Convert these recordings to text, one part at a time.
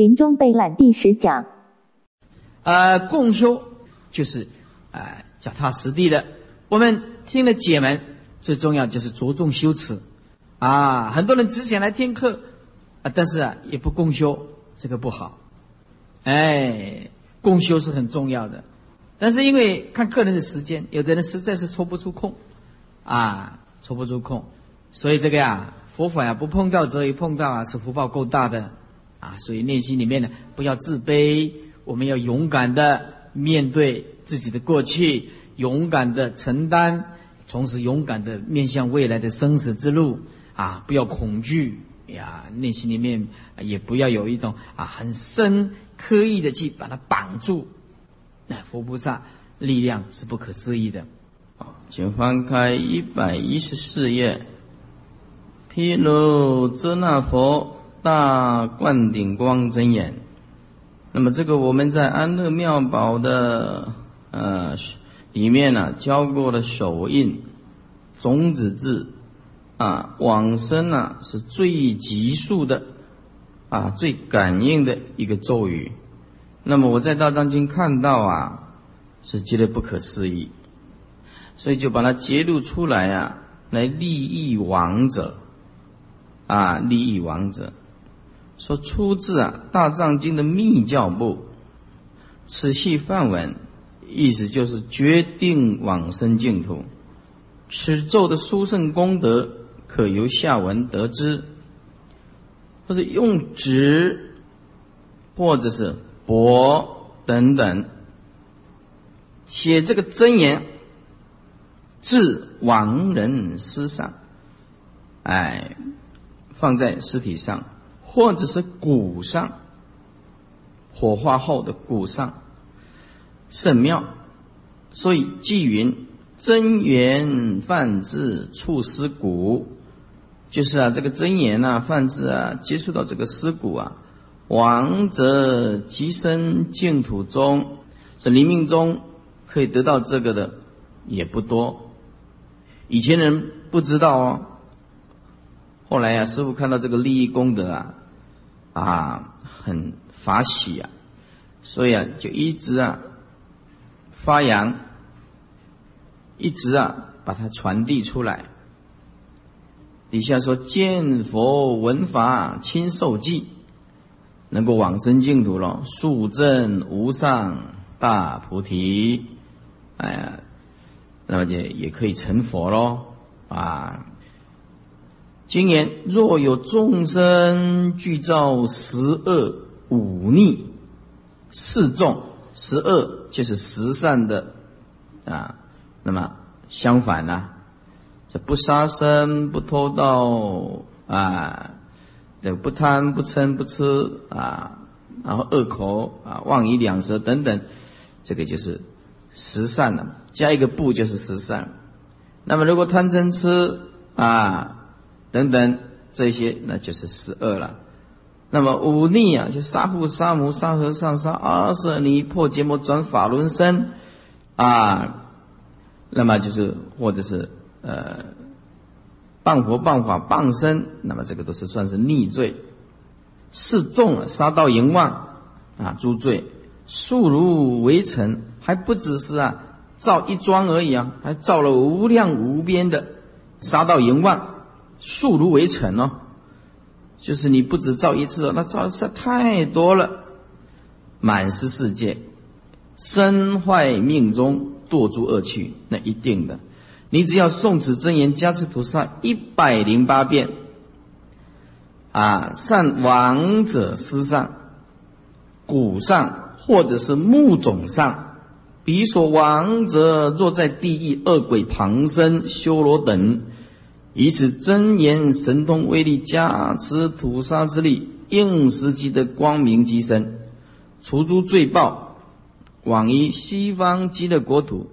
临终备览第十讲。呃，共修就是啊，脚踏实地的。我们听了解门，最重要就是着重修持啊。很多人只想来听课啊，但是啊，也不共修，这个不好。哎，共修是很重要的，但是因为看个人的时间，有的人实在是抽不出空啊，抽不出空。所以这个呀，佛法呀，不碰到则一碰到啊，是福报够大的，啊，所以内心里面呢，不要自卑，我们要勇敢的面对自己的过去，勇敢的承担，同时勇敢的面向未来的生死之路，啊，不要恐惧呀，内心里面也不要有一种啊很深刻意的去把它绑住，那佛菩萨力量是不可思议的。好，请翻开一百一十四页。毗卢遮那佛大灌顶光真言，那么这个我们在安乐妙宝的呃里面呢教过的手印种子字啊往生啊是最急速的啊最感应的一个咒语，那么我在大藏经看到啊是觉得不可思议，所以就把它揭露出来啊来利益亡者。啊，利益王者，说出自啊《大藏经》的密教部，此系梵文，意思就是决定往生净土。此咒的殊胜功德，可由下文得知。或者用纸，或者是帛等等，写这个真言，至亡人尸上，哎。放在尸体上，或者是骨上，火化后的骨上，圣庙。所以纪云真言泛至触尸骨，就是啊，这个真言啊，泛至啊，接触到这个尸骨啊，亡者即生净土中。这临命中可以得到这个的也不多，以前人不知道哦。后来呀，师傅看到这个利益功德啊，啊，很法喜啊，所以啊，就一直啊发扬，一直啊把它传递出来。底下说见佛闻法亲受记，能够往生净土了，速证无上大菩提，哎呀，那么就也可以成佛喽啊。今言若有众生具造十恶五逆四众，十恶就是十善的啊。那么相反呢，这不杀生、不偷盗啊，这不贪、不嗔、不吃啊，然后恶口啊、妄语两舌等等，这个就是十善了。加一个不就是十善。那么如果贪嗔痴啊。等等，这些那就是十二了。那么忤逆啊，就杀父杀母杀和尚杀阿舍尼破结魔转法轮身啊，那么就是或者是呃谤佛谤法谤身，那么这个都是算是逆罪。示众杀盗淫妄啊，诸罪数如围城，还不只是啊造一桩而已啊，还造了无量无边的杀盗淫妄。数如围城哦，就是你不止造一次哦，那造的太多了，满是世界，身坏命中堕诸恶趣，那一定的。你只要诵此真言加持菩萨一百零八遍，啊，善亡者施上、骨上或者是木种上，彼所亡者若在地狱、恶鬼旁生、修罗等。以此真言神通威力加持屠杀之力，应时即的光明极深，除诸罪报，往于西方极乐国土，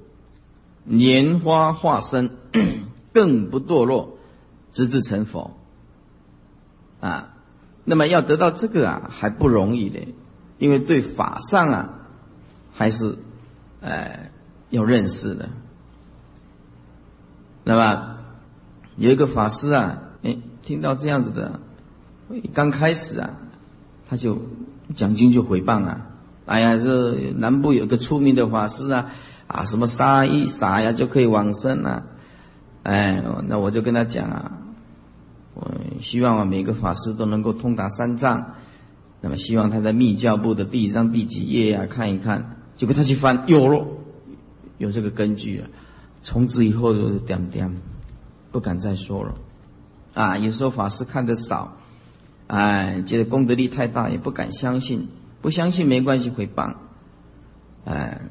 莲花化身，更不堕落，直至成佛。啊，那么要得到这个啊，还不容易的，因为对法上啊，还是，呃，要认识的。那么。有一个法师啊，哎，听到这样子的，刚开始啊，他就讲经就回谤啊，哎呀，这南部有个出名的法师啊，啊，什么沙一撒呀就可以往生啊，哎，那我就跟他讲啊，我希望啊每个法师都能够通达三藏，那么希望他在密教部的第几章第几页呀看一看，结果他去翻有了，有这个根据了，从此以后就点点，不敢再说了，啊，有时候法师看得少。哎，觉得功德力太大，也不敢相信。不相信没关系，回谤。哎，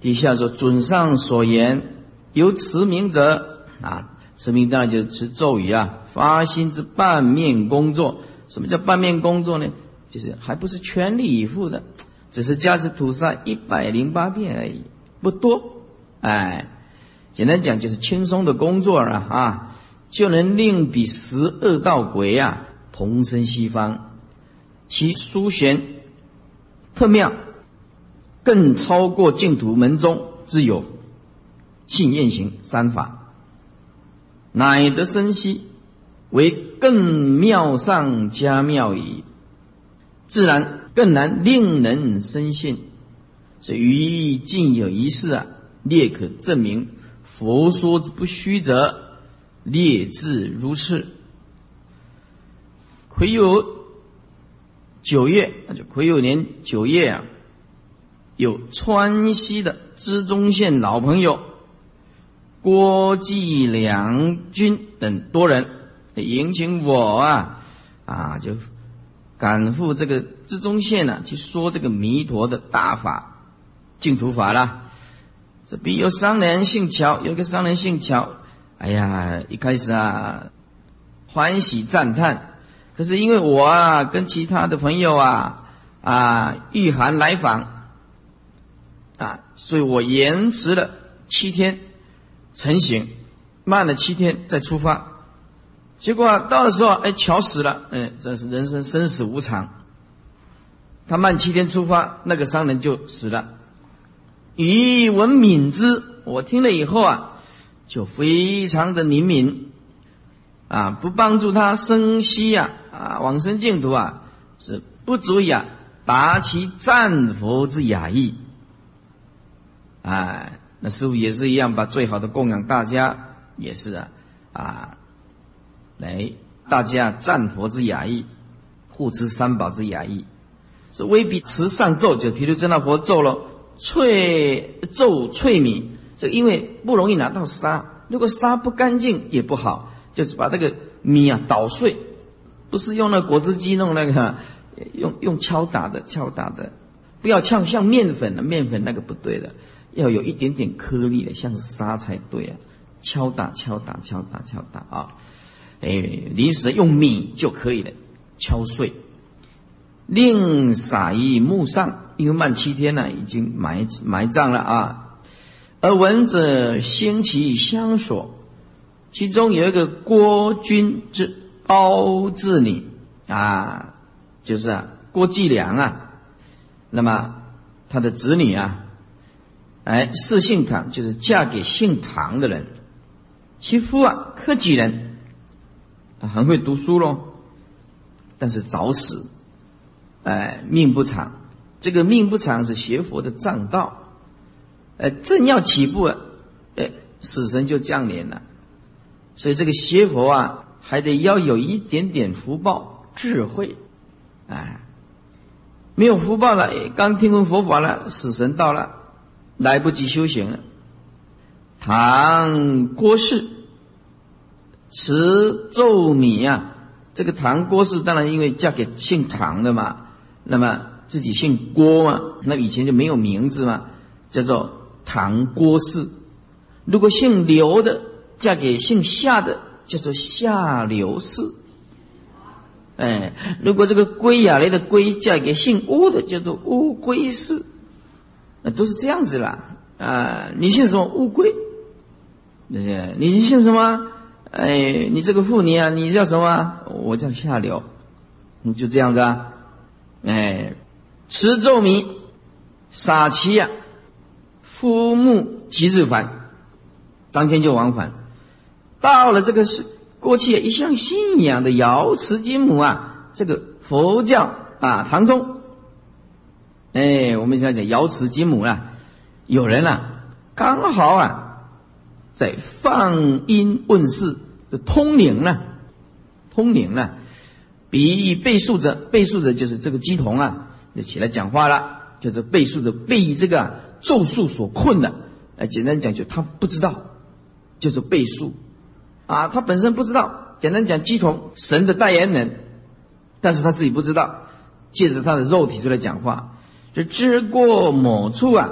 底下说准上所言，由持名者啊，持名当然就是持咒语啊，发心之半面工作。什么叫半面工作呢？就是还不是全力以赴的，只是加持菩萨一百零八遍而已，不多。哎，简单讲就是轻松的工作了啊，就能令比十恶道鬼啊。同生西方，其殊玄特妙，更超过净土门中之有信愿行三法，乃得生息，为更妙上加妙矣。自然更难令人深信。所以于尽有一事啊，列可证明佛说之不虚者，列自如此。癸酉九月，那就癸酉年九月啊，有川西的资中县老朋友郭继良军等多人迎请我啊啊，就赶赴这个资中县呢，去说这个弥陀的大法净土法啦。这边有商人姓乔，有一个商人姓乔，哎呀，一开始啊欢喜赞叹。可是因为我啊，跟其他的朋友啊啊御寒来访啊，所以我延迟了七天成行，慢了七天再出发。结果到的时候，哎，乔死了，哎，这是人生生死无常。他慢七天出发，那个商人就死了。余闻敏之，我听了以后啊，就非常的灵敏啊，不帮助他生息呀。啊，往生净土啊，是不足以啊达其赞佛之雅意。哎，那师傅也是一样，把最好的供养大家，也是啊啊，来大家赞佛之雅意，护持三宝之雅意，是未必持上咒，就毗卢遮那佛咒了，淬皱淬米，这因为不容易拿到沙，如果沙不干净也不好，就是把这个米啊捣碎。不是用那果汁机弄那个，用用敲打的敲打的，不要像像面粉的面粉那个不对的，要有一点点颗粒的，像沙才对啊！敲打敲打敲打敲打啊！哎，临时用米就可以了，敲碎，另撒于木上，因为慢七天呢，已经埋埋葬了啊。而闻者兴起相所，其中有一个郭君之。包治女啊，就是啊，郭继良啊，那么他的子女啊，哎，是姓唐，就是嫁给姓唐的人。其夫啊，科举人，很会读书喽，但是早死，哎，命不长。这个命不长是学佛的正道，哎，正要起步，哎，死神就降临了。所以这个学佛啊。还得要有一点点福报、智慧，哎，没有福报了，刚听闻佛法了，死神到了，来不及修行了。唐郭氏持咒米啊，这个唐郭氏当然因为嫁给姓唐的嘛，那么自己姓郭嘛，那以前就没有名字嘛，叫做唐郭氏。如果姓刘的嫁给姓夏的。叫做夏刘氏，哎，如果这个龟呀来的龟嫁给姓乌的，叫做乌龟氏，那都是这样子啦。啊，你姓什么？乌龟。你姓什么？哎，你这个妇女啊，你叫什么？我叫夏刘。你就这样子啊？哎，持咒名，撒气呀，夫木即日返，当天就往返。到了这个是过去一向信仰的瑶池金母啊，这个佛教啊唐宗，哎，我们现在讲瑶池金母啊，有人啊，刚好啊，在放音问世的通灵呢，通灵呢，比喻背述者，背述者就是这个鸡童啊，就起来讲话了，就是背述者被这个咒术所困的，哎，简单讲就他不知道，就是背述，啊，他本身不知道。简单讲，鸡童神的代言人，但是他自己不知道，借着他的肉体出来讲话。就知过某处啊，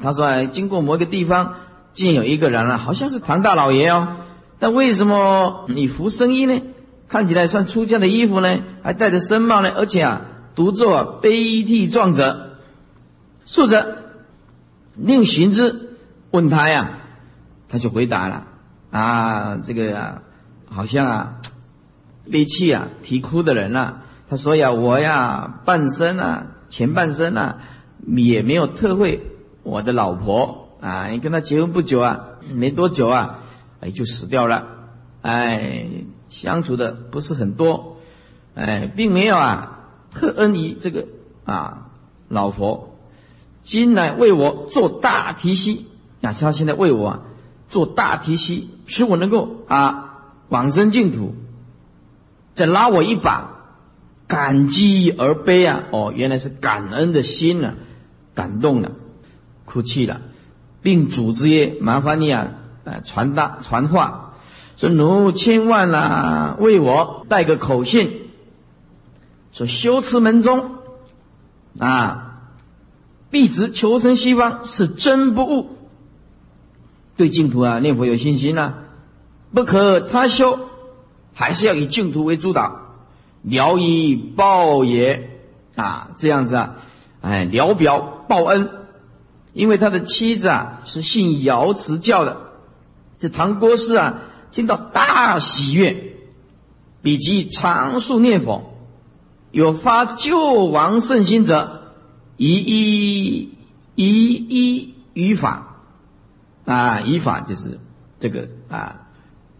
他说：“，经过某一个地方，竟有一个人啊，好像是唐大老爷哦。但为什么你服僧衣呢？看起来算出家的衣服呢，还戴着僧帽呢？而且啊，独坐悲涕状者，竖着，令寻之。问他呀，他就回答了啊，这个啊。”好像啊，悲泣啊，啼哭的人呐。他说呀：“我呀，半生啊，前半生啊，也没有特会我的老婆啊。你跟他结婚不久啊，没多久啊，哎，就死掉了。哎，相处的不是很多，哎，并没有啊，特恩于这个啊老佛。今来为我做大提膝啊，他现在为我啊做大提膝，使我能够啊。”往生净土，再拉我一把，感激而悲啊！哦，原来是感恩的心呢，感动了，哭泣了，并组织曰：“麻烦你啊，呃，传达传话，说奴千万啊，为我带个口信，说修持门中啊，必直求生西方是真不误，对净土啊念佛有信心呐。”不可他修，还是要以净土为主导，聊以报也啊，这样子啊，哎，聊表报恩，因为他的妻子啊是信瑶池教的，这唐国师啊听到大喜悦，比及常数念佛，有发救亡圣心者，一一一一语法啊，语法就是这个啊。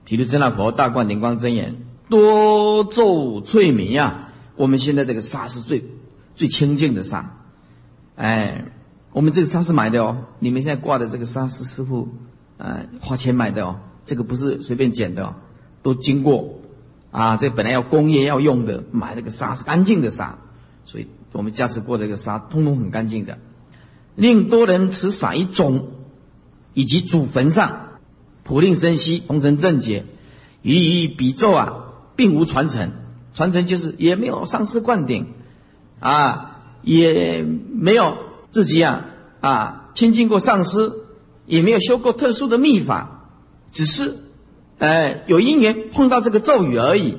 毗卢遮那佛大灌顶光真言多咒翠明呀，我们现在这个沙是最最清净的沙，哎，我们这个沙是买的哦，你们现在挂的这个沙是师傅呃花钱买的哦，这个不是随便捡的哦，都经过啊，这本来要工业要用的，买那个沙是干净的沙，所以我们驾驶过这个沙通通很干净的，令多人持撒一种，以及祖坟上。普令生息，同成正解，予以比咒啊，并无传承。传承就是也没有上师灌顶，啊，也没有自己啊啊亲近过上师，也没有修过特殊的秘法，只是哎有因缘碰到这个咒语而已。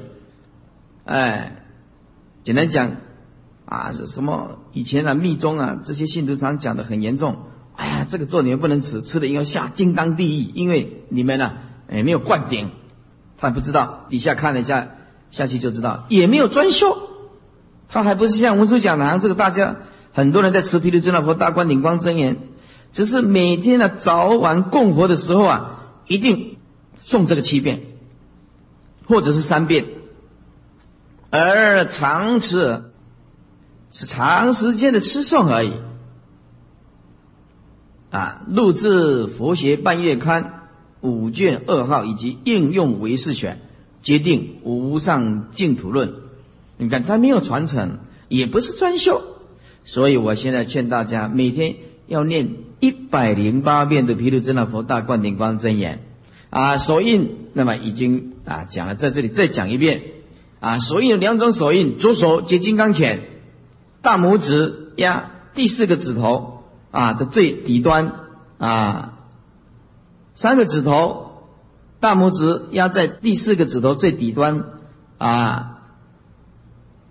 哎，简单讲啊，是什么？以前啊密宗啊这些信徒常讲的很严重。哎呀，这个咒你们不能吃，吃了以后下金刚地狱，因为你们呢，哎，没有灌顶，他不知道。底下看了一下，下去就知道，也没有专修，他还不是像文殊讲堂这个大家很多人在吃毗卢遮那佛大灌顶光真言，只是每天呢早晚供佛的时候啊，一定诵这个七遍，或者是三遍，而长吃是长时间的吃诵而已。啊，录制《佛学半月刊》五卷二号以及应用唯识选，决定无上净土论。你看，他没有传承，也不是专修，所以我现在劝大家每天要念一百零八遍的《毗卢遮那佛大灌顶光真言》。啊，手印那么已经啊讲了，在这里再讲一遍。啊，手印有两种手印，左手接金刚拳，大拇指压第四个指头。啊的最底端啊，三个指头，大拇指压在第四个指头最底端啊，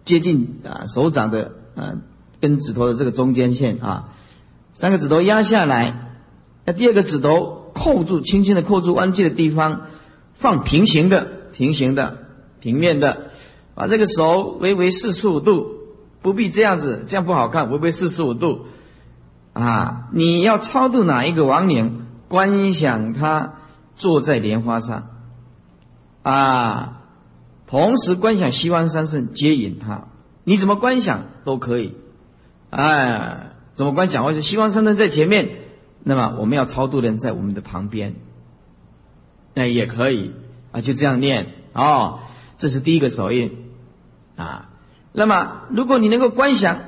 接近啊手掌的啊跟指头的这个中间线啊，三个指头压下来，那第二个指头扣住，轻轻的扣住弯曲的地方，放平行的，平行的，平面的，把这个手微微四十五度，不必这样子，这样不好看，微微四十五度。啊！你要超度哪一个亡灵？观想他坐在莲花上，啊，同时观想西方三圣接引他，你怎么观想都可以，哎，怎么观想？或者西方三圣在前面，那么我们要超度的人在我们的旁边，那，也可以啊，就这样念哦。这是第一个手印啊。那么如果你能够观想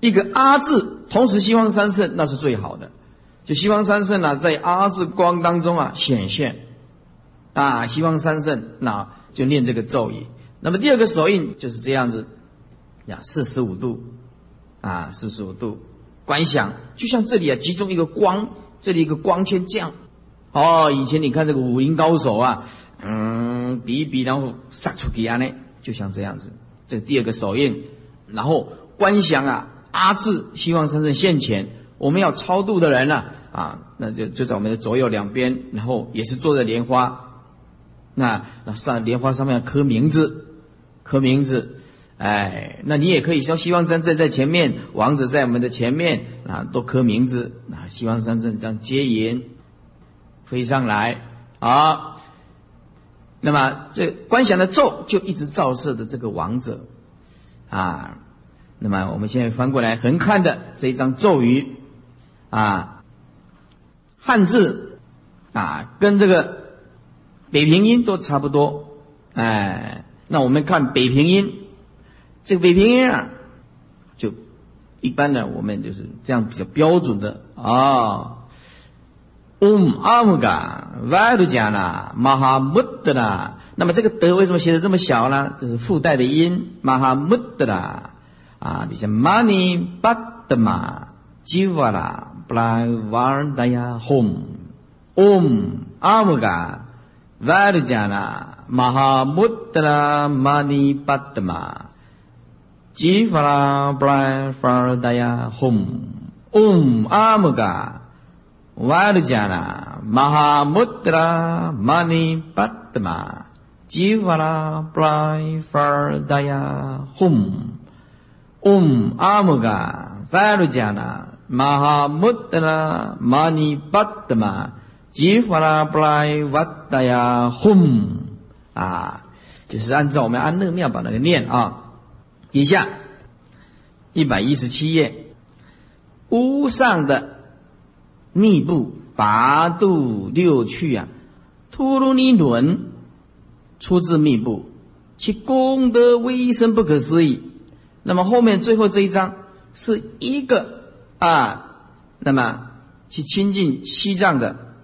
一个阿字，同时西方三圣，那是最好的。就西方三圣呢，在阿字光当中啊显现啊，西方三圣那就念这个咒语。那么第二个手印就是这样子。呀，四十五度，啊，四十五度，观想就像这里啊，集中一个光，这里一个光圈这样。哦，以前你看这个武林高手啊，嗯，比一比，然后撒出去啊呢，就像这样子。这第二个手印，然后观想啊，阿字希望生生现前，我们要超度的人呢，啊，那就就在我们的左右两边，然后也是坐在莲花，那那上莲花上面刻名字，刻名字。哎，那你也可以说希望三圣在前面，王者在我们的前面啊，都刻名字啊，希望三圣将接引飞上来啊。那么这观想的咒就一直照射的这个王者啊。那么我们现在翻过来横看的这一张咒语啊，汉字啊，跟这个北平音都差不多。哎，那我们看北平音。这个北平音啊，就一般的，我们就是这样比较标准的啊。Om Amga Vajrayana Mahamudra，那么这个德为什么写的这么小呢？这是附带的音，Mahamudra 啊，你像 Mani Padma Jivala Blavardaya Hom，Om Amga Vajrayana Mahamudra Mani Padma。吉法拉布拉法尔达呀吽，嗡阿姆嘎，瓦利加拉玛哈穆德拉玛尼巴德玛，吉法拉布拉法尔达呀吽，嗡阿姆嘎，瓦利加拉玛哈穆德拉玛尼巴德玛，吉法拉布拉瓦达呀吽，啊，就是按照我们安乐妙把那个念啊。以下一百一十七页，屋上的密布八度六趣啊，陀罗尼轮出自密布，其功德威深不可思议。那么后面最后这一章是一个啊，那么去亲近西藏的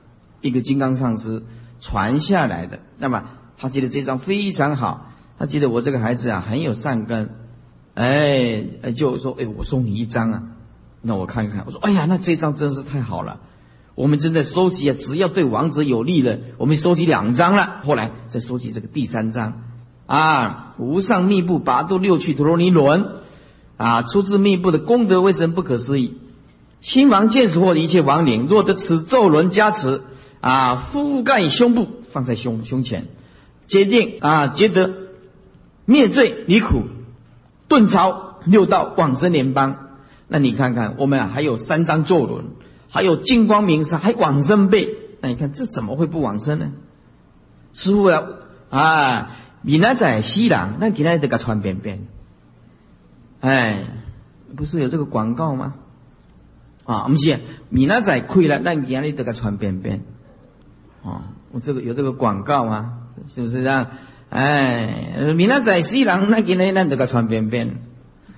一个金刚上师传下来的。那么他觉得这张非常好，他觉得我这个孩子啊很有善根。哎，就说哎，我送你一张啊，那我看一看。我说哎呀，那这张真是太好了，我们正在收集啊，只要对王者有利的，我们收集两张了。后来再收集这个第三张，啊，无上密布八度六趣陀罗尼轮，啊，出自密布的功德为什么不可思议？新王见识或一切亡灵，若得此咒轮加持，啊，覆盖胸部，放在胸胸前，决定啊，觉得灭罪离苦。顿超六道往生联邦，那你看看，我们啊还有三张坐轮，还有金光明山，还往生背，那你看这怎么会不往生呢？师傅啊，啊，闽南仔西凉，那给他这个穿便便，哎，不是有这个广告吗？啊，不是，闽南仔亏了，那给他这个穿便便，啊，我这个有这个广告吗？是不是这样？哎，闽南仔西郎那给那那这个传边边，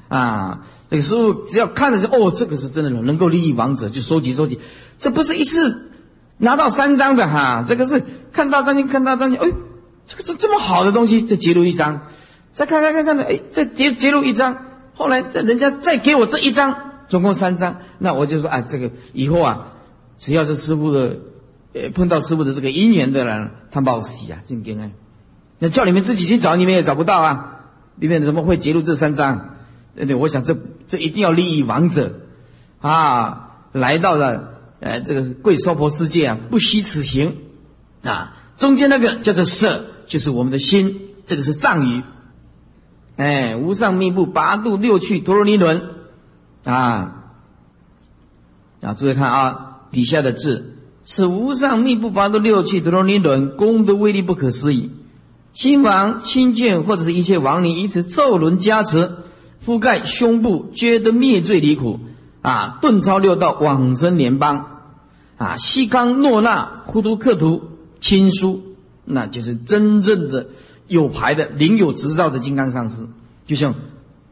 啊，这个师傅只要看的是哦，这个是真的能够利益王者，就收集收集，这不是一次拿到三张的哈，这个是看到东西看到东西，哎，这个这这么好的东西，再截录一张，再看看看看的，哎，再截截录一张，后来这人家再给我这一张，总共三张，那我就说啊，这个以后啊，只要是师傅的，呃，碰到师傅的这个姻缘的人，他报喜啊，真跟哎。那叫你们自己去找，你们也找不到啊！里面怎么会揭露这三章？对对，我想这这一定要利益王者啊！来到了呃这个贵娑婆世界啊，不虚此行啊！中间那个叫做色，就是我们的心，这个是藏语。哎，无上密布八度六趣陀罗尼轮啊！啊，注意看啊，底下的字：此无上密布八度六趣陀罗尼轮，功德威力不可思议。亲王亲眷或者是一切亡灵以此咒轮加持，覆盖胸部，觉得灭罪离苦啊，顿超六道，往生联邦啊，西康诺那呼图克图亲书，那就是真正的有牌的领有执照的金刚上师，就像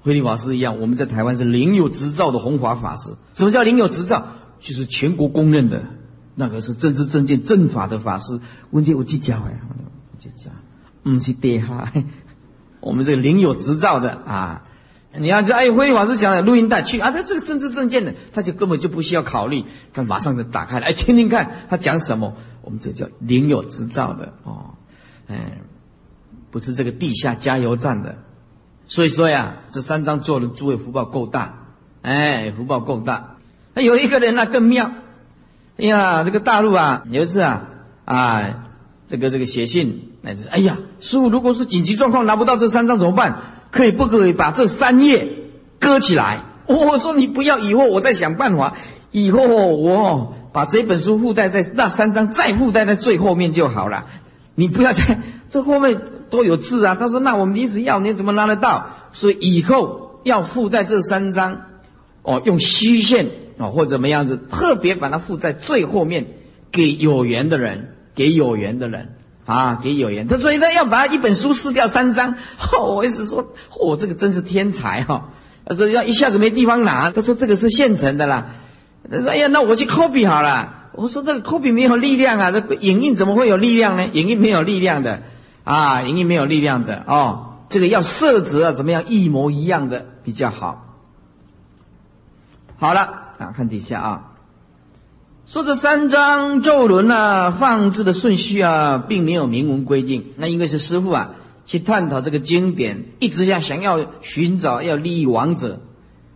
慧利法师一样，我们在台湾是领有执照的弘法法师。什么叫领有执照？就是全国公认的，那个是正知正见正法的法师。问题我去教哎，我去教，不是爹哈。我们这个领有执照的啊，你要这哎，辉法师讲的录音带去啊，他这个正知正见的，他就根本就不需要考虑，他马上就打开了，哎，听听看他讲什么。我们这叫领有执照的哦，哎，不是这个地下加油站的。所以说呀，这三张做的诸位福报够大，哎，福报够大。那有一个人那更妙，哎呀，这个大陆啊，有一次啊，啊，这个这个写信哎呀，师傅，如果是紧急状况拿不到这三张怎么办？可以不可以把这三页搁起来？我说你不要，以后我再想办法。以后我把这本书附带在那三张，再附带在最后面就好了。你不要在这后面。都有字啊！他说：“那我们临时要，你怎么拿得到？所以以后要附带这三张，哦，用虚线哦，或怎么样子，特别把它附在最后面，给有缘的人，给有缘的人啊，给有缘。他所以他要把一本书撕掉三张。哦我意思说，哦，这个真是天才哈！他说要一下子没地方拿，他说这个是现成的啦。他说：哎呀，那我去 copy 好了。我说这个 copy 没有力量啊，这影印怎么会有力量呢？影印没有力量的。”啊，影印没有力量的哦，这个要色泽啊怎么样一模一样的比较好。好了啊，看底下啊，说这三张咒轮啊，放置的顺序啊，并没有明文规定。那因为是师傅啊去探讨这个经典，一直要想要寻找要利益王者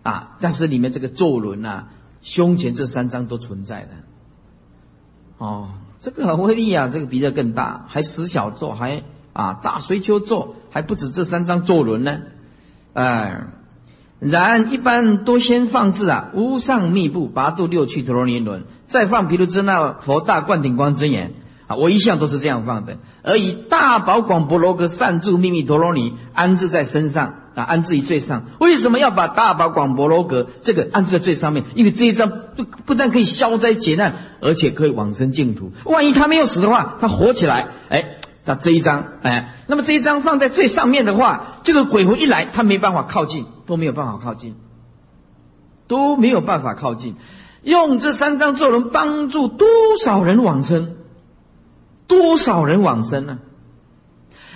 啊，但是里面这个咒轮啊，胸前这三张都存在的。哦，这个很威力啊，这个比这更大，还十小咒还。啊，大随丘咒还不止这三张咒轮呢，哎，然一般都先放置啊无上密布八度六趣陀罗尼轮，再放毗卢遮那佛大灌顶光真言啊，我一向都是这样放的，而以大宝广博罗格善住秘密陀罗尼安置在身上啊，安置于最上。为什么要把大宝广博罗格这个安置在最上面？因为这一张不不但可以消灾解难，而且可以往生净土。万一他没有死的话，他活起来，哎。那这一张，哎，那么这一张放在最上面的话，这个鬼魂一来，他没办法靠近，都没有办法靠近，都没有办法靠近。用这三张咒能帮助多少人往生？多少人往生呢？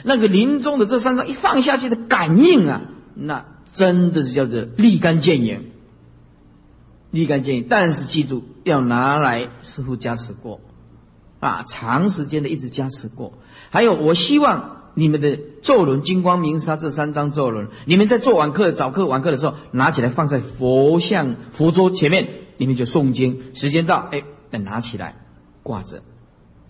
那个临终的这三张一放下去的感应啊，那真的是叫做立竿见影，立竿见影。但是记住，要拿来师傅加持过，啊，长时间的一直加持过。还有，我希望你们的咒轮金光明沙这三张咒轮，你们在做完课、早课、晚课的时候，拿起来放在佛像、佛桌前面，你们就诵经。时间到，哎，等拿起来挂着。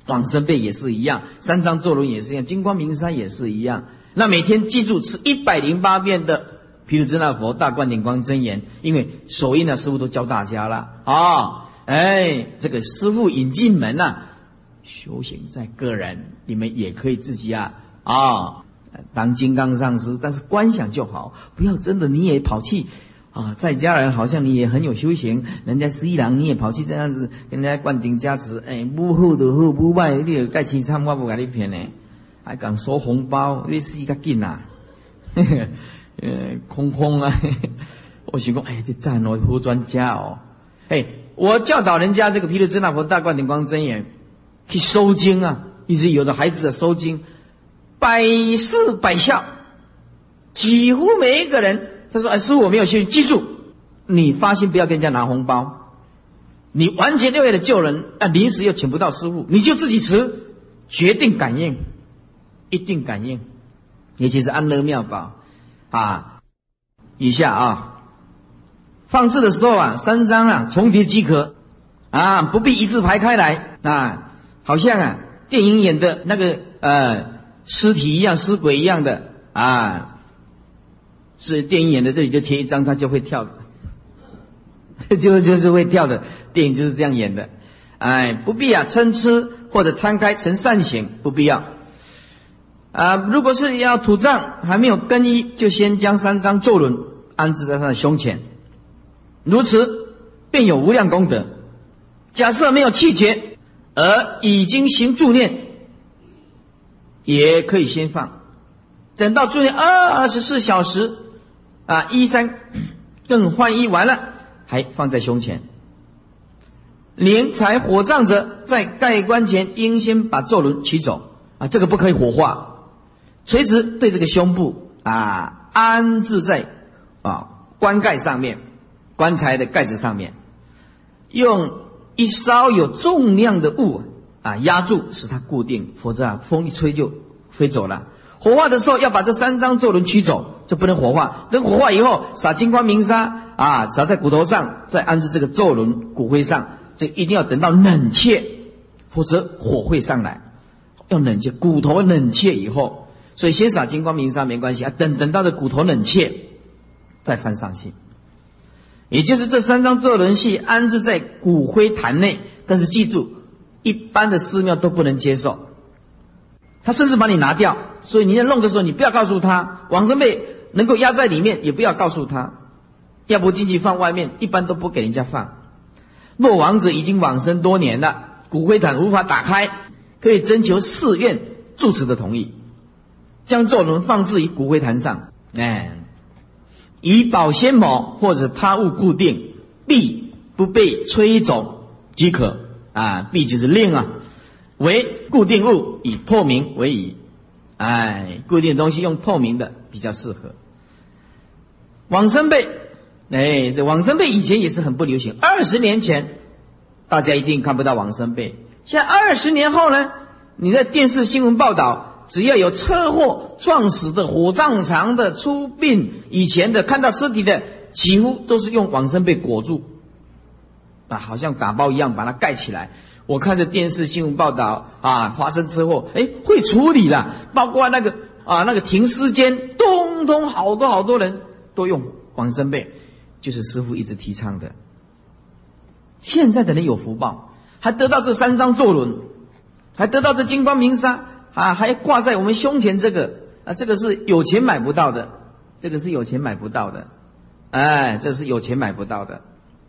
往生被也是一样，三张咒轮也是一样，金光明沙也是一样。那每天记住吃一百零八遍的毗卢遮那佛大灌顶光真言，因为手印呢，师傅都教大家了啊。哎，这个师傅引进门呐。修行在个人，你们也可以自己啊啊当金刚上师，但是观想就好，不要真的你也跑去啊，在家人好像你也很有修行，人家十一郎你也跑去这样子跟人家灌顶加持，哎，不后的后不坏，你有盖青参我不给你骗呢，还敢收红包，你是一个劲呐，呃空空啊，我想讲哎这赞哦，佛专家哦，哎我教导人家这个毗卢遮那佛大灌顶光真言。去收经啊，一直有的孩子收经，百试百效，几乎每一个人，他说：“哎，师傅我没有信记住，你发心不要跟人家拿红包，你完全六月的救人啊，临时又请不到师傅，你就自己持，决定感应，一定感应，尤其是安乐妙宝啊，以下啊，放置的时候啊，三张啊重叠即可。啊，不必一字排开来。啊。”好像啊，电影演的那个呃尸体一样，尸鬼一样的啊，是电影演的，这里就贴一张，他就会跳的，这 就就是会跳的。电影就是这样演的，哎，不必啊，嗔痴或者摊开成善行，不必要啊。如果是要土葬还没有更衣，就先将三张咒轮安置在他的胸前，如此便有无量功德。假设没有气绝，而已经行助念，也可以先放，等到助念二十四小时，啊，衣衫更换衣完了，还放在胸前。连柴火葬者在盖棺前，应先把咒轮取走啊，这个不可以火化，垂直对这个胸部啊安置在啊棺盖上面，棺材的盖子上面，用一稍有重量的物啊压住，使它固定，否则啊风一吹就飞走了。火化的时候要把这三张咒轮取走，这不能火化。等火化以后，撒金光明砂啊，撒在骨头上，再安置这个咒轮骨灰上。这一定要等到冷却，否则火会上来。要冷却骨头冷却以后，所以先撒金光明砂没关系啊。等等到的骨头冷却，再翻上去。也就是这三张咒轮系安置在骨灰坛内，但是记住，一般的寺庙都不能接受。他甚至把你拿掉，所以你在弄的时候，你不要告诉他往生被能够压在里面，也不要告诉他，要不进去放外面，一般都不给人家放。若亡者已经往生多年了，骨灰坛无法打开，可以征求寺院住持的同意，将咒轮放置于骨灰坛上，哎，以保鲜膜或者他物固定，必不被吹走即可。啊，必就是令啊，为固定物以透明为宜，哎，固定东西用透明的比较适合。往生被。哎，这往生被以前也是很不流行。二十年前，大家一定看不到往生被。现在二十年后呢？你在电视新闻报道，只要有车祸撞死的、火葬场的、出殡以前的、看到尸体的，几乎都是用往生被裹住，啊，好像打包一样把它盖起来。我看着电视新闻报道啊，发生车祸，哎，会处理了，包括那个啊那个停尸间，通通好多好多人都用往生被。就是师傅一直提倡的。现在的人有福报，还得到这三张坐轮，还得到这金光明沙啊，还挂在我们胸前这个啊，这个是有钱买不到的，这个是有钱买不到的，哎，这是有钱买不到的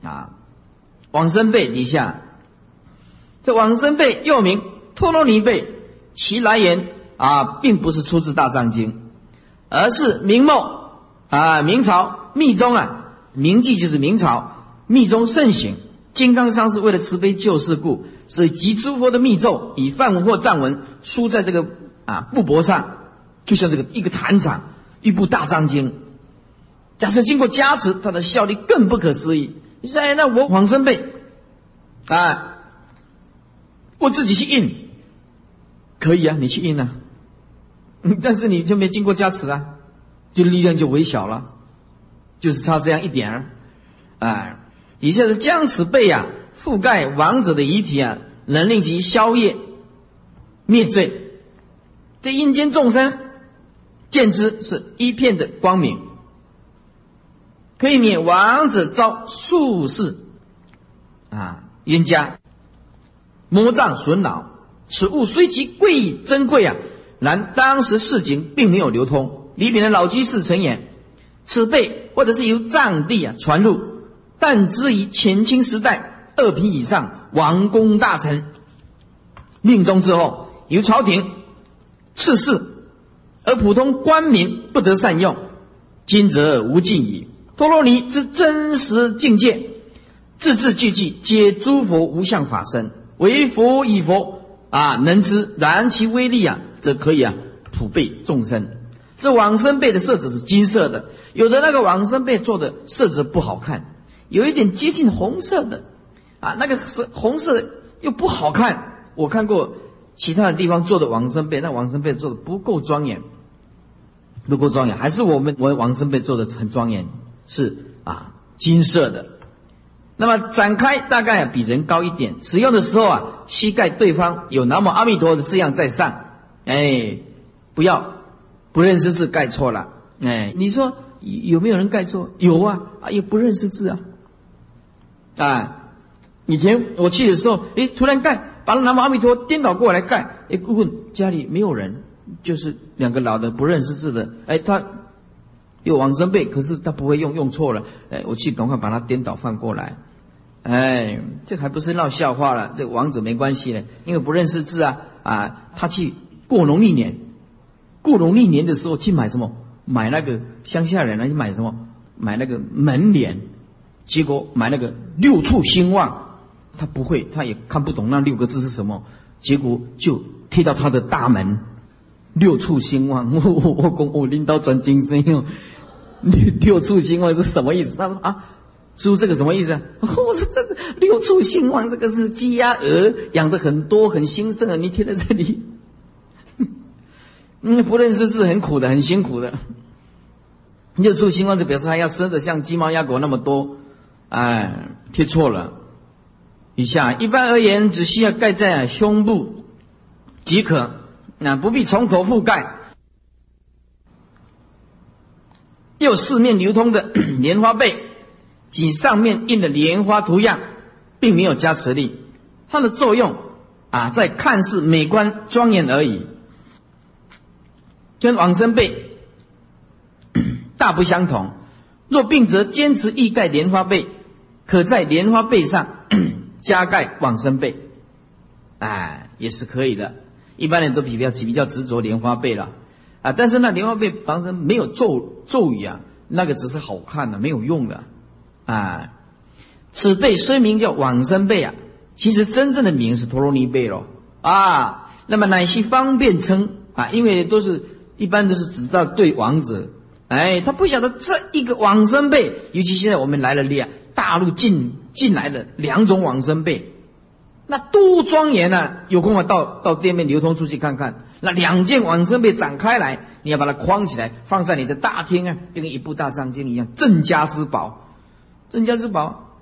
啊。往生贝底下，这往生贝又名托罗尼贝，其来源啊，并不是出自《大藏经》，而是明末啊，明朝密宗啊。明记就是明朝密宗盛行，金刚上是为了慈悲救世故，是集诸佛的密咒以梵文或藏文书在这个啊布帛上，就像这个一个坛场，一部大藏经。假设经过加持，它的效力更不可思议。你说，哎，那我往生呗啊，我自己去印，可以啊，你去印啊，但是你就没经过加持啊，就力量就微小了。就是差这样一点儿，哎，以下是将此被啊覆盖亡者的遗体啊，能令其消业灭罪。这阴间众生见之是一片的光明，可以免亡者遭数世啊冤家魔障损恼。此物虽其贵珍贵啊，然当时市井并没有流通。李炳的老居士曾言。此辈或者是由藏地啊传入，但至于前清时代二品以上王公大臣命中之后，由朝廷赐世，而普通官民不得善用。今则无尽矣。陀罗尼之真实境界，字字句句皆诸佛无相法身，为佛以佛啊能知。然其威力啊，则可以啊普被众生。这往生被的色泽是金色的，有的那个往生被做的色泽不好看，有一点接近红色的，啊，那个是红色的又不好看。我看过其他的地方做的王生被，那王生被做的不够庄严，不够庄严，还是我们我王生被做的很庄严，是啊，金色的。那么展开大概比人高一点，使用的时候啊，膝盖对方有南无阿弥陀的字样在上，哎，不要。不认识字盖错了，哎，你说有没有人盖错？有啊，啊，也不认识字啊，啊，以前我去的时候，哎，突然盖，把南无阿弥陀颠倒过来盖，哎，问家里没有人，就是两个老的不认识字的，哎，他有往生背，可是他不会用，用错了，哎，我去赶快把他颠倒放过来，哎，这还不是闹笑话了？这王子没关系的，因为不认识字啊，啊，他去过农历年，过农历年的时候去买什么？买那个乡下人呢去买什么？买那个门帘，结果买那个六畜兴旺，他不会，他也看不懂那六个字是什么，结果就贴到他的大门。六畜兴旺，我我我我领导转精神哟。六 六畜兴旺是什么意思？他说啊，师傅这个什么意思啊？我说这这六畜兴旺，这个是鸡鸭鹅养的很多很兴盛啊，你贴在这里，嗯，不认识字很苦的，很辛苦的。六畜兴旺就表示他要生的像鸡毛鸭狗那么多，哎，贴错了。以下一般而言，只需要盖在胸部即可。那不必从头覆盖，又四面流通的莲花被，及上面印的莲花图样，并没有加持力，它的作用啊，在看似美观庄严而已，跟往生被大不相同。若病则坚持易盖莲花被，可在莲花被上 加盖往生被，哎，也是可以的。一般人都比较比较执着莲花被了，啊，但是那莲花被防身没有咒咒语啊，那个只是好看的，没有用的，啊，此被虽名叫往生被啊，其实真正的名是陀罗尼被咯，啊，那么乃系方便称啊，因为都是一般都是只道对王者，哎，他不晓得这一个往生被，尤其现在我们来了两大陆进进来的两种往生被。那多庄严啊！有空啊，到到店面流通出去看看。那两件往生被展开来，你要把它框起来，放在你的大厅啊，就跟一部大藏经一样，镇家之宝。镇家之宝，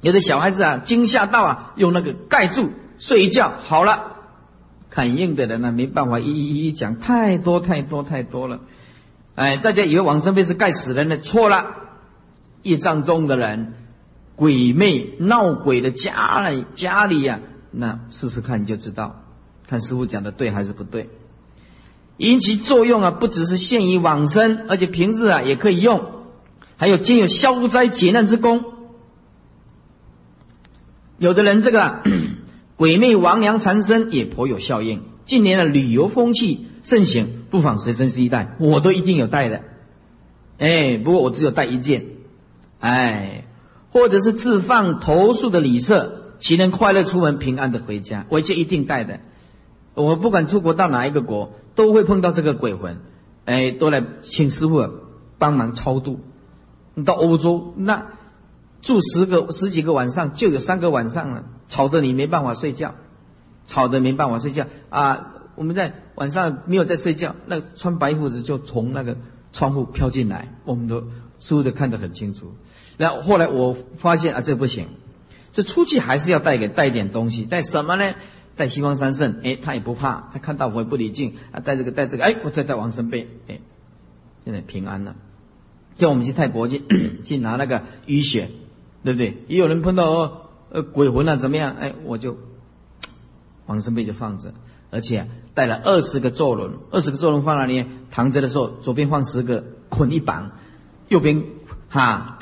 有的小孩子啊，惊吓到啊，用那个盖住睡一觉好了。看硬的人呢，没办法一一一讲，太多太多太多了。哎，大家以为往生被是盖死人的，错了。业障重的人，鬼魅闹鬼的家里家里呀。那试试看你就知道，看师傅讲的对还是不对。因其作用啊，不只是限于往生，而且平日啊也可以用，还有兼有消灾解难之功。有的人这个 鬼魅亡娘缠身也颇有效应。近年的旅游风气盛行，不妨随身携带，我都一定有带的。哎，不过我只有带一件，哎，或者是自放投诉的礼设。岂能快乐出门，平安的回家？我就一定带的。我不管出国到哪一个国，都会碰到这个鬼魂，哎，都来请师傅帮忙超度。你到欧洲，那住十个、十几个晚上，就有三个晚上了，吵得你没办法睡觉，吵得没办法睡觉啊！我们在晚上没有在睡觉，那穿白衣服的就从那个窗户飘进来，我们都师傅都看得很清楚。然后后来我发现啊，这不行。这出去还是要带给带点东西，带什么呢？带西方三圣，哎，他也不怕，他看到佛不离境啊，带这个带这个，哎，我再带王生贝，哎，现在平安了。叫我们去泰国去 去拿那个淤血，对不对？也有人碰到哦呃鬼魂了怎么样？哎，我就王生贝就放着，而且带了二十个坐轮，二十个坐轮放那里？躺着的时候，左边放十个，捆一绑，右边哈，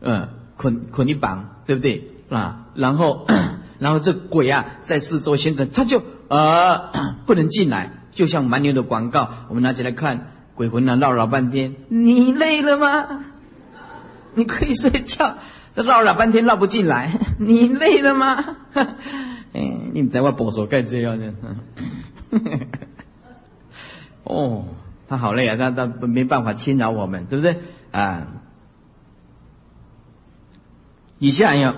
嗯，捆捆一绑，对不对？啊，然后，然后这鬼啊，在四周形成，他就呃 不能进来，就像蛮牛的广告。我们拿起来看，鬼魂呢绕老半天，你累了吗？你可以睡觉。他绕了半天绕不进来，你累了吗？哎，你在我保守干这样的？哦，他好累啊，他他没办法侵扰我们，对不对啊？以下有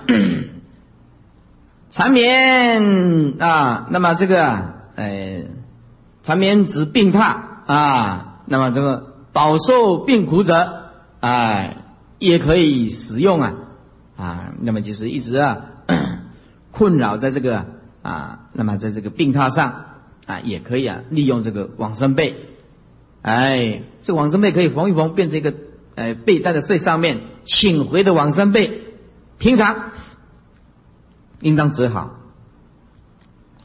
缠绵啊，那么这个呃，缠绵指病榻啊，那么这个饱受病苦者啊，也可以使用啊啊，那么就是一直啊困扰在这个啊，那么在这个病榻上啊，也可以啊利用这个往生被，哎，这个往生被可以缝一缝，变成一个呃被带在最上面，请回的往生被。平常应当折好，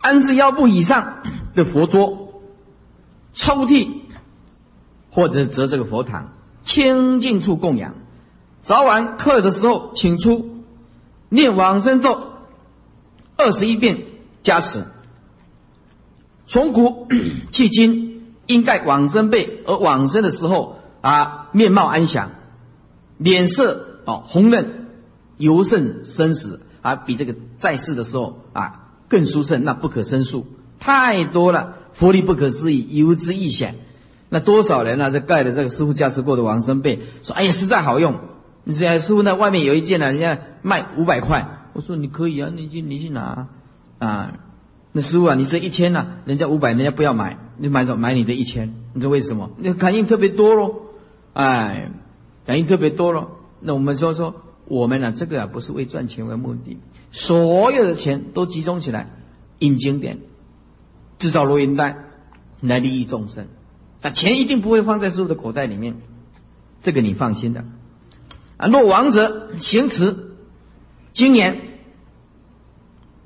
安置腰部以上的佛桌、抽屉，或者折这个佛堂，清净处供养。早晚课的时候，请出念往生咒二十一遍加持。从古 至今，应该往生辈而往生的时候啊，面貌安详，脸色哦红润，尤胜生死啊，比这个在世的时候啊更殊胜，那不可胜数，太多了，佛力不可思议，游之异显。那多少人啊，在盖的这个师傅加持过的往生被，说哎呀实在好用。你这师傅那外面有一件呢，人家卖五百块。我说你可以啊，你去你去拿啊。那师傅啊，你这一千呢，人家五百，人家不要买，你买走买你的一千，你知道为什么？那感应特别多喽，哎，感应特别多喽。那我们说说，我们呢这个啊不是为赚钱为目的，所有的钱都集中起来印经典，制造录音带来利益众生。啊，钱一定不会放在师傅的口袋里面，这个你放心的。啊，若亡者行持今年，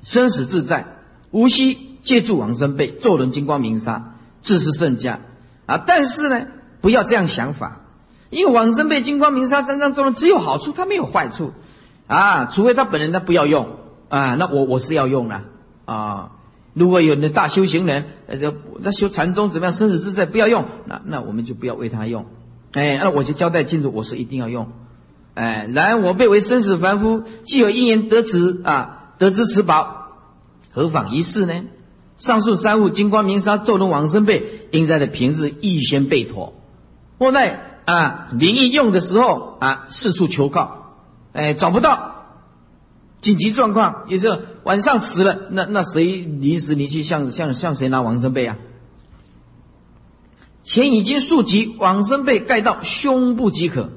生死自在，无需借助往生被，坐轮金光明沙，自是圣家。啊，但是呢，不要这样想法，因为往生被金光明沙三藏做人只有好处，他没有坏处。啊，除非他本人他不要用啊，那我我是要用了啊。如果有那大修行人，呃，那修禅宗怎么样？生死自在，不要用，那那我们就不要为他用。哎，那我就交代清楚，我是一定要用。哎，然我辈为生死凡夫，既有因缘得此啊，得知此宝，何妨一试呢？上述三物金光明沙咒龙往生被，应在的平日预先备妥，或在啊灵异用的时候啊四处求告，哎找不到。紧急状况也是晚上迟了，那那谁临时你去向向向谁拿往生被啊？钱已经数集往生被盖到胸部即可，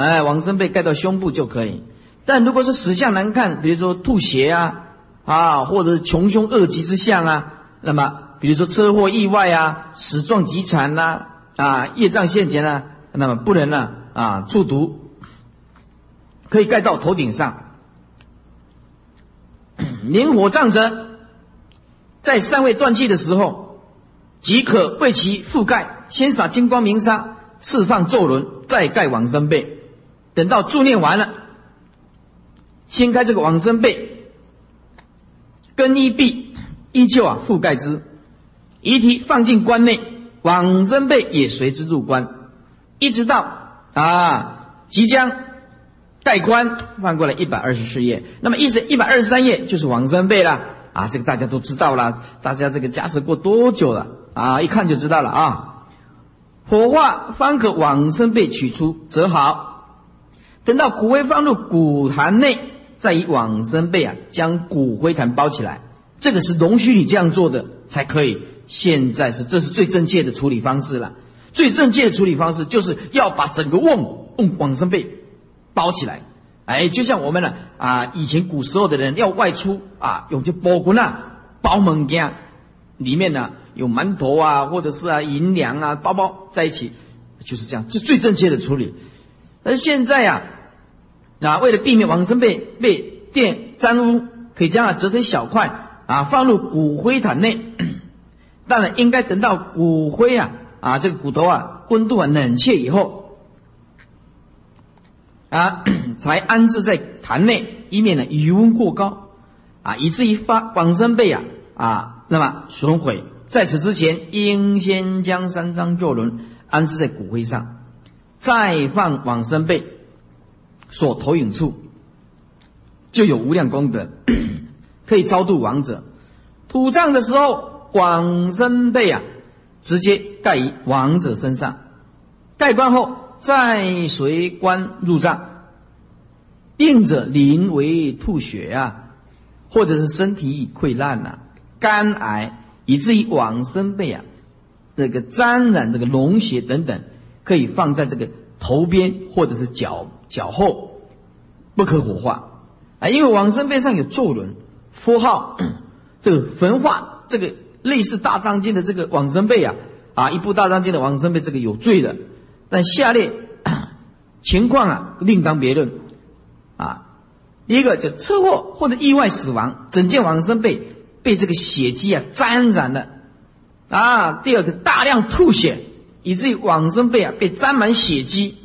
哎，往生被盖到胸部就可以。但如果是死相难看，比如说吐血啊啊，或者是穷凶恶极之相啊，那么比如说车祸意外啊，死状极惨呐啊，业障现前啊，那么不能呢啊触毒，可以盖到头顶上。明火葬者，在尚未断气的时候，即可为其覆盖，先撒金光明沙，释放咒轮，再盖往生被。等到助念完了，掀开这个往生被，更衣臂依旧啊覆盖之，遗体放进棺内，往生被也随之入棺，一直到啊即将。盖棺翻过来一百二十四页，那么意思一百二十三页就是往生被了啊，这个大家都知道了，大家这个加持过多久了啊？一看就知道了啊。火化方可往生被取出则好，等到骨灰放入骨坛内，再以往生被啊将骨灰坛包起来，这个是容许你这样做的才可以。现在是这是最正确的处理方式了，最正确的处理方式就是要把整个瓮瓮往生被。包起来，哎，就像我们呢啊，以前古时候的人要外出啊，用这包棍啊包门件，里面呢有馒头啊，或者是啊银两啊，包包在一起，就是这样，这最正确的处理。而现在呀，为了避免往生被被电沾污，可以将它折成小块啊，放入骨灰坛内。当然，应该等到骨灰啊啊这个骨头啊温度啊冷却以后。啊，才安置在坛内，以免呢余温过高，啊，以至于发往生被啊啊，那么损毁。在此之前，应先将三张旧轮安置在骨灰上，再放往生被所投影处，就有无量功德，可以超度亡者。土葬的时候，往生被啊，直接盖于亡者身上，盖棺后。再随棺入葬，病者临危吐血啊，或者是身体已溃烂呐、肝癌，以至于往生被啊，这个沾染这个脓血等等，可以放在这个头边或者是脚脚后，不可火化啊，因为往生被上有咒轮、符号，这个焚化这个类似大藏经的这个往生被啊，啊，一部大藏经的往生被这个有罪的。但下列 情况啊，另当别论啊。一个就车祸或者意外死亡，整件往生被被这个血迹啊沾染了啊。第二个大量吐血以至于往生被啊被沾满血迹，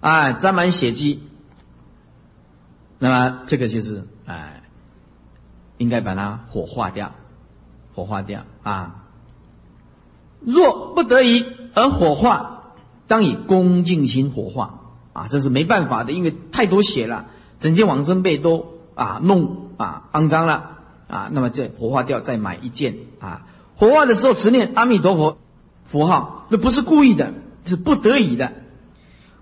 啊沾满血迹。那么这个就是哎，应该把它火化掉，火化掉啊。若不得已而火化，当以恭敬心火化啊，这是没办法的，因为太多血了，整件往生被都啊弄啊肮脏了啊。那么这火化掉，再买一件啊。火化的时候持念阿弥陀佛符号，那不是故意的，是不得已的。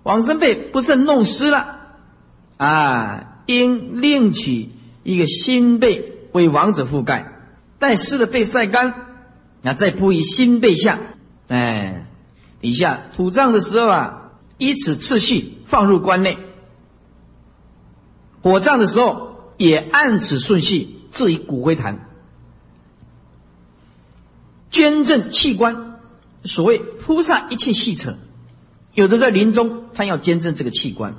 往生被不慎弄湿了啊，应另取一个新被为亡者覆盖，待湿的被晒干。那再铺以新被下，哎，底下土葬的时候啊，依此次序放入棺内；火葬的时候也按此顺序置于骨灰坛。捐赠器官，所谓铺上一切细尘，有的在临终他要捐赠这个器官，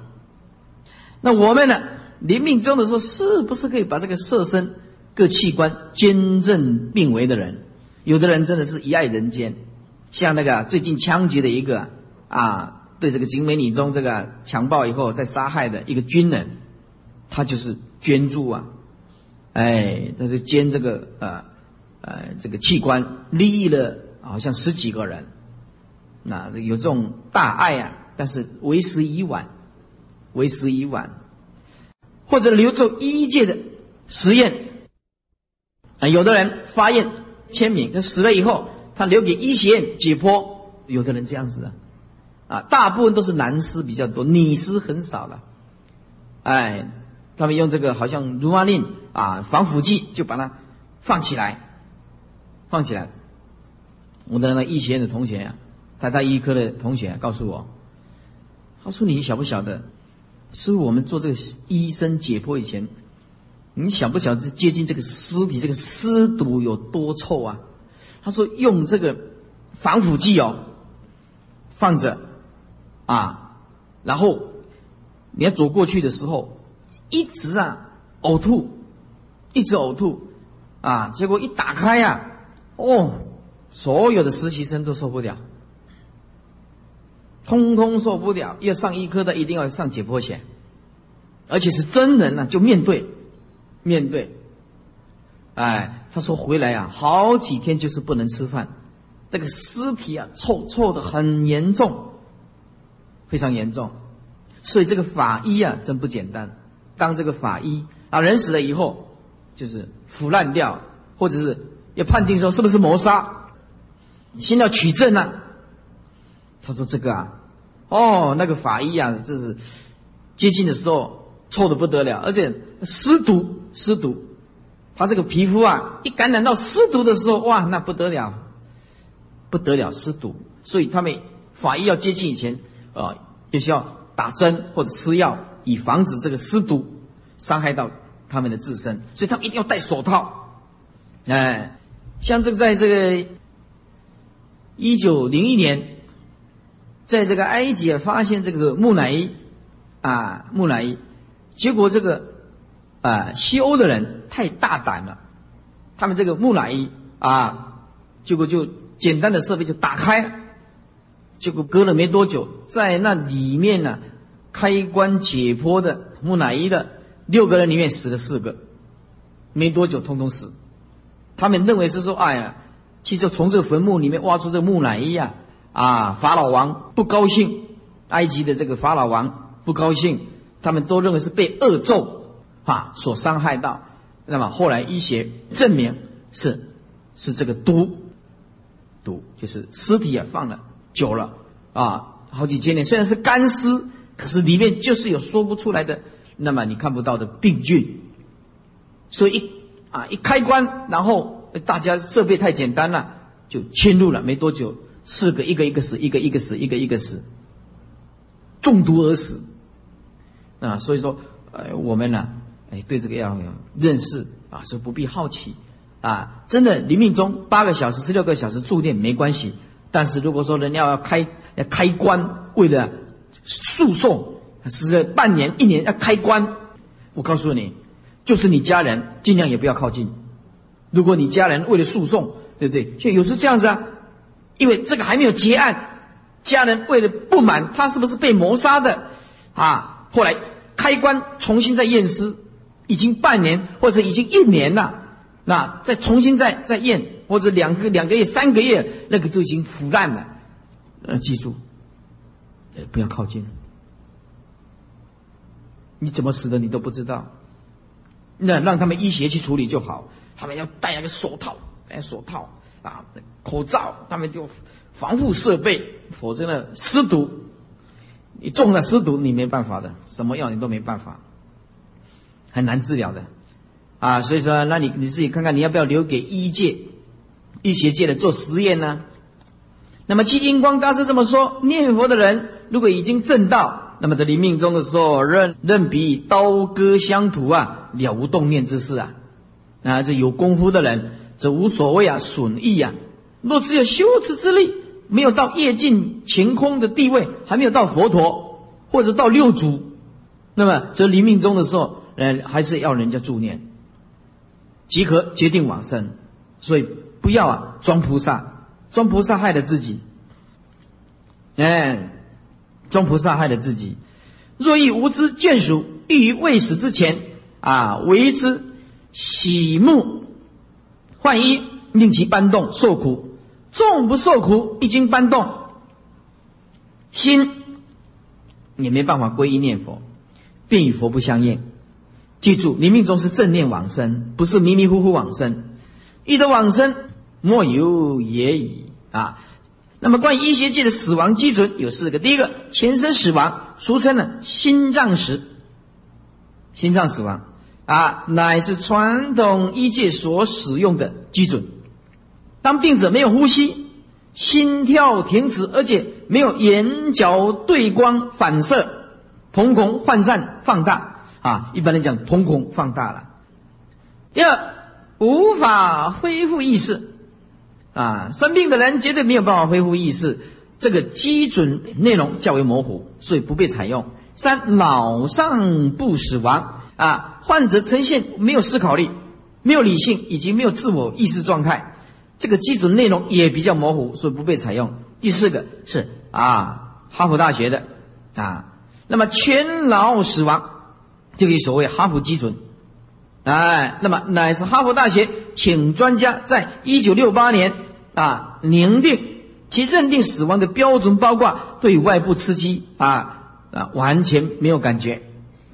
那我们呢，临命终的时候是不是可以把这个色身各器官捐赠病危的人？有的人真的是一爱人间，像那个最近枪决的一个啊，对这个景美女中这个强暴以后再杀害的一个军人，他就是捐助啊，哎，他是捐这个呃呃这个器官，利益了好像十几个人，那有这种大爱啊，但是为时已晚，为时已晚，或者留作医界的实验啊，有的人发现。签名，他死了以后，他留给医学院解剖。有的人这样子啊，啊，大部分都是男尸比较多，女尸很少了。哎，他们用这个好像如麻令啊，防腐剂就把它放起来，放起来。我的那医学院的同学啊，台大医科的同学告诉我，他说：“你晓不晓得，是我们做这个医生解剖以前。”你晓不晓得接近这个尸体，这个尸毒有多臭啊？他说用这个防腐剂哦，放着啊，然后你要走过去的时候，一直啊呕吐，一直呕吐啊，结果一打开呀，哦，所有的实习生都受不了，通通受不了，要上医科的一定要上解剖学，而且是真人呢，就面对。面对，哎，他说回来呀，好几天就是不能吃饭，那个尸体啊，臭臭的很严重，非常严重，所以这个法医啊，真不简单。当这个法医啊，人死了以后，就是腐烂掉，或者是要判定说是不是谋杀，先要取证呢。他说这个啊，哦，那个法医啊，这是接近的时候臭的不得了，而且尸毒。湿毒，他这个皮肤啊，一感染到湿毒的时候，哇，那不得了，不得了，湿毒。所以他们法医要接近以前，啊，必须要打针或者吃药，以防止这个湿毒伤害到他们的自身。所以他们一定要戴手套。哎，像这个，在这个一九零一年，在这个埃及发现这个木乃伊，啊，木乃伊，结果这个。啊，西欧的人太大胆了，他们这个木乃伊啊，结果就简单的设备就打开了，结果隔了没多久，在那里面呢，开棺解剖的木乃伊的六个人里面死了四个，没多久通通死。他们认为是说，哎呀，其实从这个坟墓里面挖出这个木乃伊啊，啊，法老王不高兴，埃及的这个法老王不高兴，他们都认为是被恶咒。啊，所伤害到，那么后来医学证明是是这个毒，毒就是尸体也放了久了啊，好几千年，虽然是干尸，可是里面就是有说不出来的，那么你看不到的病菌，所以啊一开关，然后大家设备太简单了，就侵入了，没多久四个一个一个死，一个一个死，一个一个死，中毒而死啊，所以说呃我们呢。哎，对这个要认识啊，是不必好奇啊。真的，临命中八个小时、十六个小时住店没关系。但是如果说人家要开要开棺，为了诉讼，死了半年、一年要开棺，我告诉你，就是你家人尽量也不要靠近。如果你家人为了诉讼，对不对？就有时这样子啊，因为这个还没有结案，家人为了不满他是不是被谋杀的，啊，后来开棺重新再验尸，已经半年或者已经一年了，那再重新再再验，或者两个两个月、三个月，那个都已经腐烂了。呃，记住，呃，不要靠近。你怎么死的你都不知道，那让他们医学去处理就好。他们要戴那个手套，戴手套啊，口罩，他们就防护设备，否则呢，尸毒，你中了尸毒，你没办法的，什么药你都没办法，很难治疗的，啊，所以说，那你你自己看看，你要不要留给医界、医学界的做实验呢？那么，七印光大师这么说：念佛的人如果已经正道，那么在临命终的时候，任任彼刀割相图啊，了无动念之事啊。啊，这有功夫的人，这无所谓啊，损益啊。若只有修持之力，没有到业尽晴空的地位，还没有到佛陀或者到六祖，那么则临命终的时候，呃，还是要人家助念，即可决定往生。所以不要啊，装菩萨，装菩萨害了自己。哎，装菩萨害了自己。若欲无知眷属，欲于未死之前啊，为之。喜目换衣，令其搬动受苦；纵不受苦，一经搬动，心也没办法皈依念佛，便与佛不相应。记住，你命中是正念往生，不是迷迷糊糊往生。欲得往生，莫有也已啊。那么，关于医学界的死亡基准有四个：第一个，前身死亡，俗称呢心脏死，心脏死亡。啊，乃是传统医界所使用的基准。当病者没有呼吸、心跳停止，而且没有眼角对光反射、瞳孔涣散放大，啊，一般来讲，瞳孔放大了。第二，无法恢复意识，啊，生病的人绝对没有办法恢复意识，这个基准内容较为模糊，所以不被采用。三，脑上部死亡。啊，患者呈现没有思考力、没有理性以及没有自我意识状态，这个基础内容也比较模糊，所以不被采用。第四个是啊，哈佛大学的啊，那么全脑死亡，这个所谓哈佛基准，哎，那么乃是哈佛大学请专家在一九六八年啊凝定其认定死亡的标准，包括对外部刺激啊啊完全没有感觉。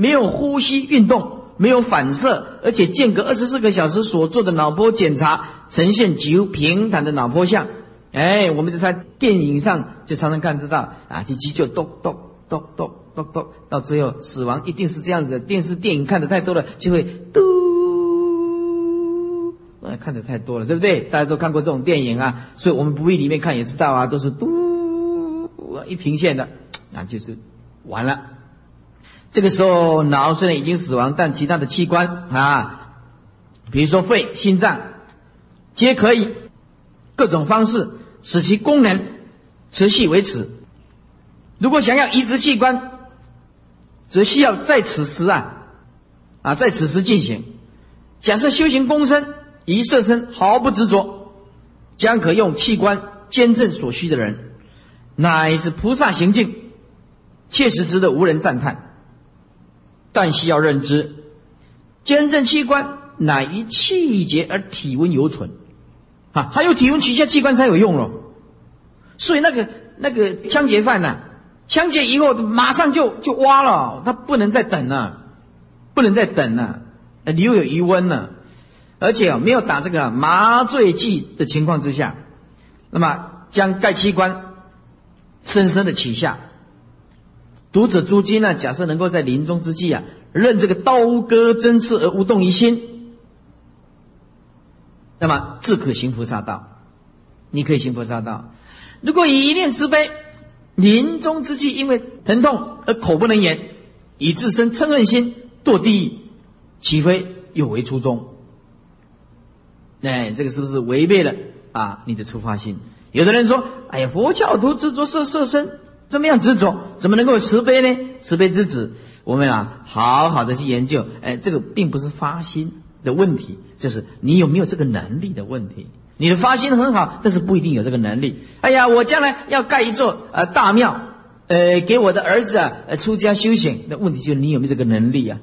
没有呼吸运动，没有反射，而且间隔二十四个小时所做的脑波检查呈现极平坦的脑波像。哎，我们就在电影上就常常看得到啊，这急救咚咚咚咚咚咚，到最后死亡一定是这样子的。电视电影看的太多了，就会嘟，哎，看的太多了，对不对？大家都看过这种电影啊，所以我们不会里面看也知道啊，都是嘟一平线的，那就是完了。这个时候，脑虽然已经死亡，但其他的器官啊，比如说肺、心脏，皆可以各种方式使其功能持续维持。如果想要移植器官，则需要在此时啊啊在此时进行。假设修行功身一色身毫不执着，将可用器官捐赠所需的人，乃是菩萨行径，切实值得无人赞叹。但需要认知，捐赠器官乃于气节而体温犹存，啊，还有体温取下器官才有用了。所以那个那个枪决犯呢，枪决以后马上就就挖了，他不能再等了，不能再等了，留有余温呢，而且没有打这个麻醉剂的情况之下，那么将该器官深深的取下。读者朱金呢？假设能够在临终之际啊，任这个刀割针刺而无动于心，那么自可行菩萨道。你可以行菩萨道。如果以一念慈悲，临终之际因为疼痛而口不能言，以自身嗔恨心堕地狱，岂非有违初衷？哎，这个是不是违背了啊你的出发心？有的人说：“哎呀，佛教徒执着色色身。”怎么样执着？怎么能够慈悲呢？慈悲之子，我们啊，好好的去研究。哎，这个并不是发心的问题，这是你有没有这个能力的问题。你的发心很好，但是不一定有这个能力。哎呀，我将来要盖一座呃大庙，呃，给我的儿子啊，出家修行。那问题就是你有没有这个能力啊？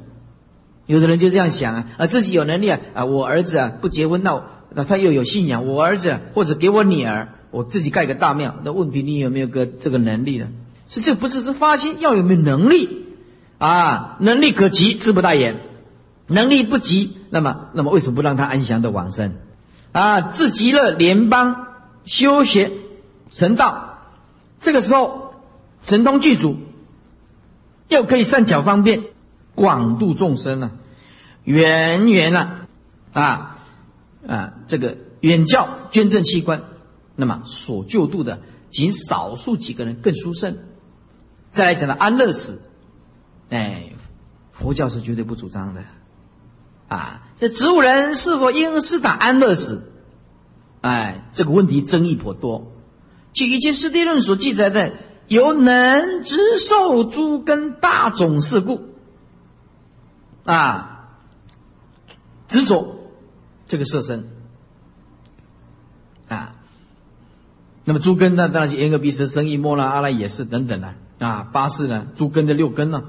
有的人就这样想啊，啊，自己有能力啊，啊，我儿子啊不结婚，那那他又有信仰，我儿子或者给我女儿，我自己盖个大庙。那问题你有没有个这个能力呢？是这不是是发心要有没有能力啊？能力可及，志不大言；能力不及，那么那么为什么不让他安详的往生？啊，自极乐联邦修学成道，这个时候神通具足，又可以善巧方便广度众生了，远远了啊啊！这个远教捐赠器官，那么所救度的仅少数几个人更殊胜。再来讲到安乐死，哎，佛教是绝对不主张的。啊，这植物人是否应施打安乐死？哎，这个问题争议颇多。据《一切师地论》所记载的，由能知受诸根大种事故，啊，执着这个色身，啊，那么诸根呢，当然是眼、耳、鼻、舌、身、意、莫那、阿赖也是等等的啊，八是呢，诸根的六根呢。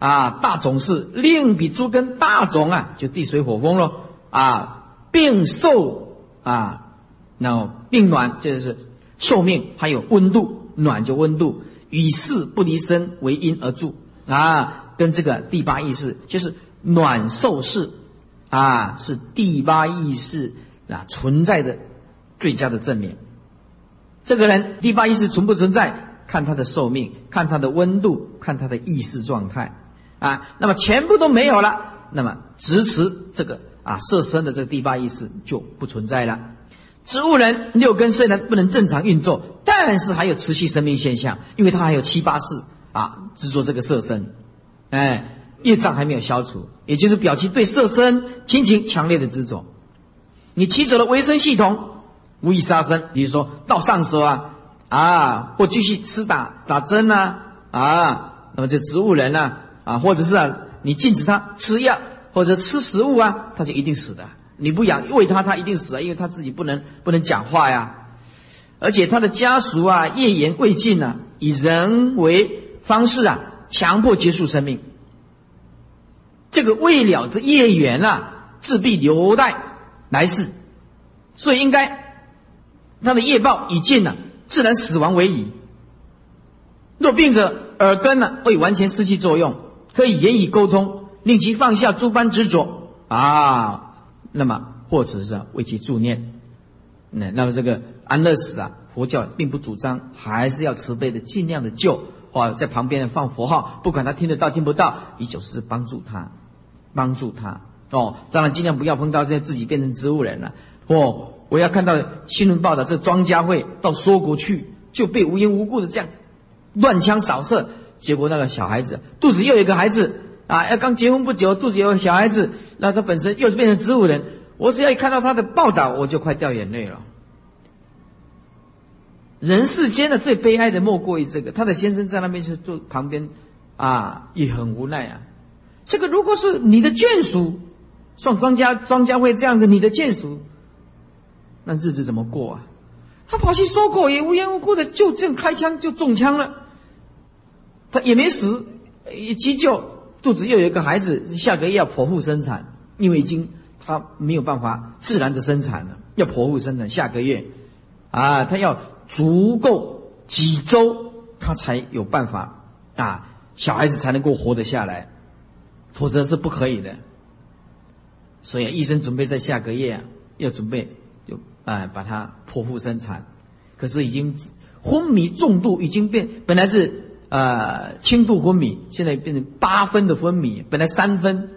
啊，大种是另比诸根大种啊，就地水火风咯。啊，病寿啊，那病暖就是寿命，还有温度，暖就温度，与世不离身为因而住啊，跟这个第八意识就是暖寿是啊，是第八意识啊存在的最佳的证明。这个人第八意识存不存在，看他的寿命，看他的温度，看他的意识状态。啊，那么全部都没有了，那么支持这个啊色身的这个第八意识就不存在了。植物人六根虽然不能正常运作，但是还有持续生命现象，因为他还有七八世啊制作这个色身，哎，业障还没有消除，也就是表其对色身亲情强烈的执着。你骑走了维生系统，无意杀生，比如说到上手啊啊，或继续吃打打针呐啊，那么这植物人呢？啊，或者是啊，你禁止他吃药或者吃食物啊，他就一定死的。你不养喂他，他一定死啊，因为他自己不能不能讲话呀。而且他的家属啊，业缘未尽啊，以人为方式啊，强迫结束生命。这个未了的业缘啊，自必留待来世，所以应该他的业报已尽了，自然死亡为宜。若病者耳根呢，未完全失去作用。可以言语沟通，令其放下诸般执着啊。那么，或者是为其助念。那那么这个安乐死啊，佛教并不主张，还是要慈悲的，尽量的救，或在旁边放佛号，不管他听得到听不到，依旧是帮助他，帮助他。哦，当然尽量不要碰到这自己变成植物人了。哦，我要看到新闻报道，这庄家会到娑国去，就被无缘无故的这样乱枪扫射。结果那个小孩子肚子又有一个孩子啊，要刚结婚不久，肚子有小孩子，那他本身又是变成植物人。我只要一看到他的报道，我就快掉眼泪了。人世间的最悲哀的莫过于这个，他的先生在那边是坐旁边，啊，也很无奈啊。这个如果是你的眷属，像庄家庄家会这样的，你的眷属，那日子怎么过啊？他跑去收购，也无缘无故的就这样开枪就中枪了。他也没死，急救，肚子又有一个孩子，下个月要剖腹生产，因为已经他没有办法自然的生产了，要剖腹生产，下个月，啊，他要足够几周，他才有办法啊，小孩子才能够活得下来，否则是不可以的。所以医生准备在下个月啊，要准备哎把他剖腹生产，可是已经昏迷重度，已经变本来是。呃，轻度昏迷，现在变成八分的昏迷，本来三分，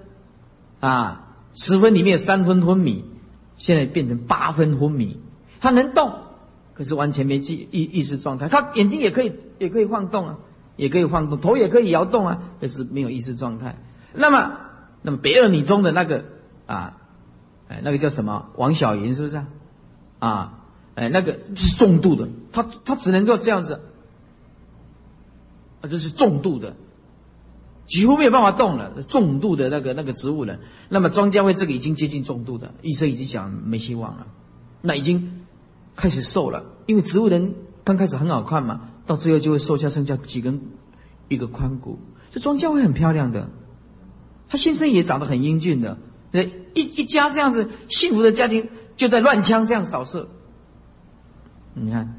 啊，十分里面有三分昏迷，现在变成八分昏迷。他能动，可是完全没记意意识状态。他眼睛也可以，也可以晃动啊，也可以晃动，头也可以摇动啊，可是没有意识状态。那么，那么北二女中的那个啊，哎，那个叫什么？王小云是不是啊？啊，哎，那个是重度的，他他只能做这样子。啊，这是重度的，几乎没有办法动了。重度的那个那个植物人，那么庄家会这个已经接近重度的，医生已经讲没希望了。那已经开始瘦了，因为植物人刚开始很好看嘛，到最后就会瘦下剩下几根一个髋骨，这庄家会很漂亮的。他先生也长得很英俊的，对，一一家这样子幸福的家庭就在乱枪这样扫射。你看，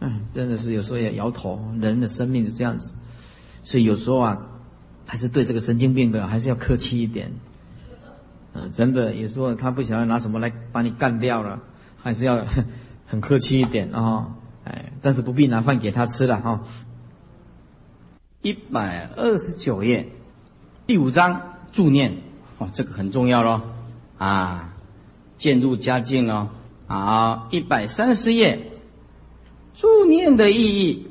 嗯，真的是有时候也摇头，人的生命是这样子，所以有时候啊，还是对这个神经病的还是要客气一点。嗯，真的有时候他不想要拿什么来把你干掉了，还是要 很客气一点啊，哎，但是不必拿饭给他吃了哈。一百二十九页。第五章助念哦，这个很重要喽啊，渐入佳境哦。好，一百三十页，助念的意义，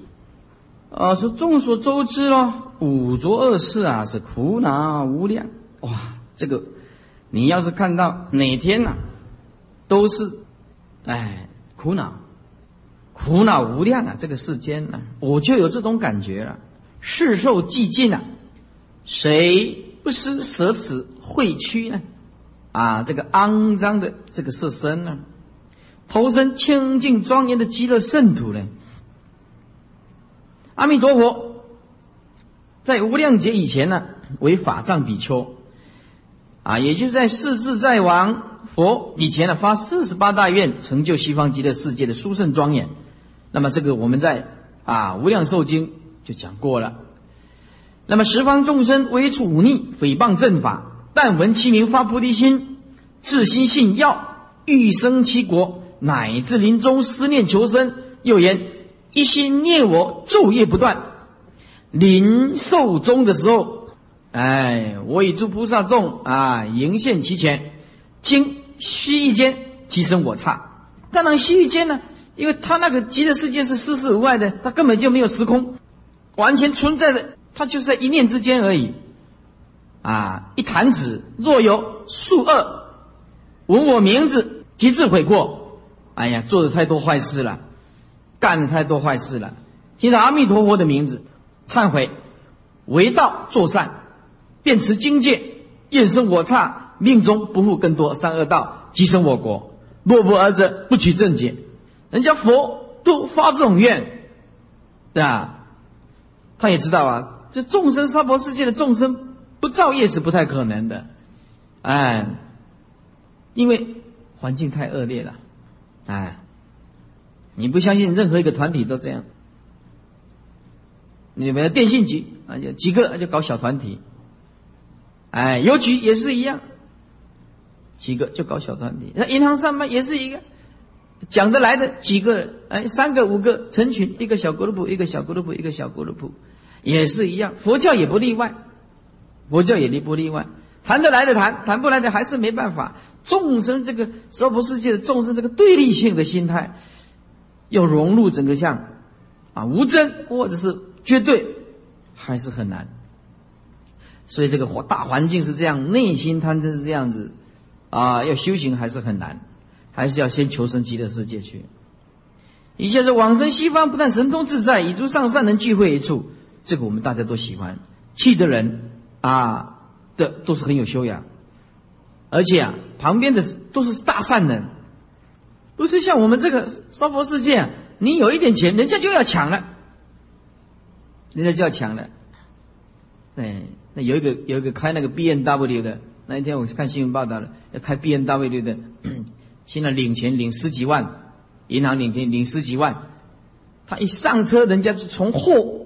呃，是众所周知咯，五浊恶世啊，是苦恼无量哇。这个你要是看到哪天呐，都是哎苦恼，苦恼无量啊，这个世间呢，我就有这种感觉了，世寿寂尽啊。谁不失舍此秽躯呢？啊，这个肮脏的这个色身呢，投身清净庄严的极乐圣土呢？阿弥陀佛，在无量劫以前呢，为法藏比丘，啊，也就是在四自在王佛以前呢，发四十八大愿，成就西方极乐世界的殊胜庄严。那么这个我们在啊无量寿经就讲过了。那么十方众生为处忤逆诽谤正法，但闻其名发菩提心，自心信要，欲生其国，乃至临终思念求生。又言一心念我，昼夜不断。临寿终的时候，哎，我以诸菩萨众啊迎现其前，经须臾间，其生我刹。当然须臾间呢，因为他那个极乐世界是世事无碍的，他根本就没有时空，完全存在的。他就是在一念之间而已，啊！一弹指，若有数恶，闻我名字，即自悔过。哎呀，做的太多坏事了，干的太多坏事了。听到阿弥陀佛的名字，忏悔，为道作善，便持经戒，厌生我刹，命中不负更多三恶道，即生我国。若不而者，不取正解。人家佛都发这种愿，对吧？他也知道啊。这众生娑婆世界的众生不造业是不太可能的，哎，因为环境太恶劣了，哎，你不相信任何一个团体都这样，你们电信局啊，就几个就搞小团体，哎，邮局也是一样，几个就搞小团体，那银行上班也是一个，讲得来的几个，哎，三个五个成群，一个小俱乐部，一个小俱乐部，一个小俱乐部。也是一样，佛教也不例外，佛教也离不例外，谈得来的谈，谈不来的还是没办法。众生这个娑婆世界的众生这个对立性的心态，要融入整个像啊无真或者是绝对，还是很难。所以这个大环境是这样，内心贪嗔是这样子啊，要修行还是很难，还是要先求生极乐世界去。一切是往生西方，不但神通自在，以诸上善人聚会一处。这个我们大家都喜欢，气的人啊的都是很有修养，而且啊旁边的都是大善人，不是像我们这个娑婆世界，你有一点钱，人家就要抢了，人家就要抢了。哎，那有一个有一个开那个 B N W 的，那一天我看新闻报道了，要开 B N W 的，现在领钱领十几万，银行领钱领十几万，他一上车，人家就从后。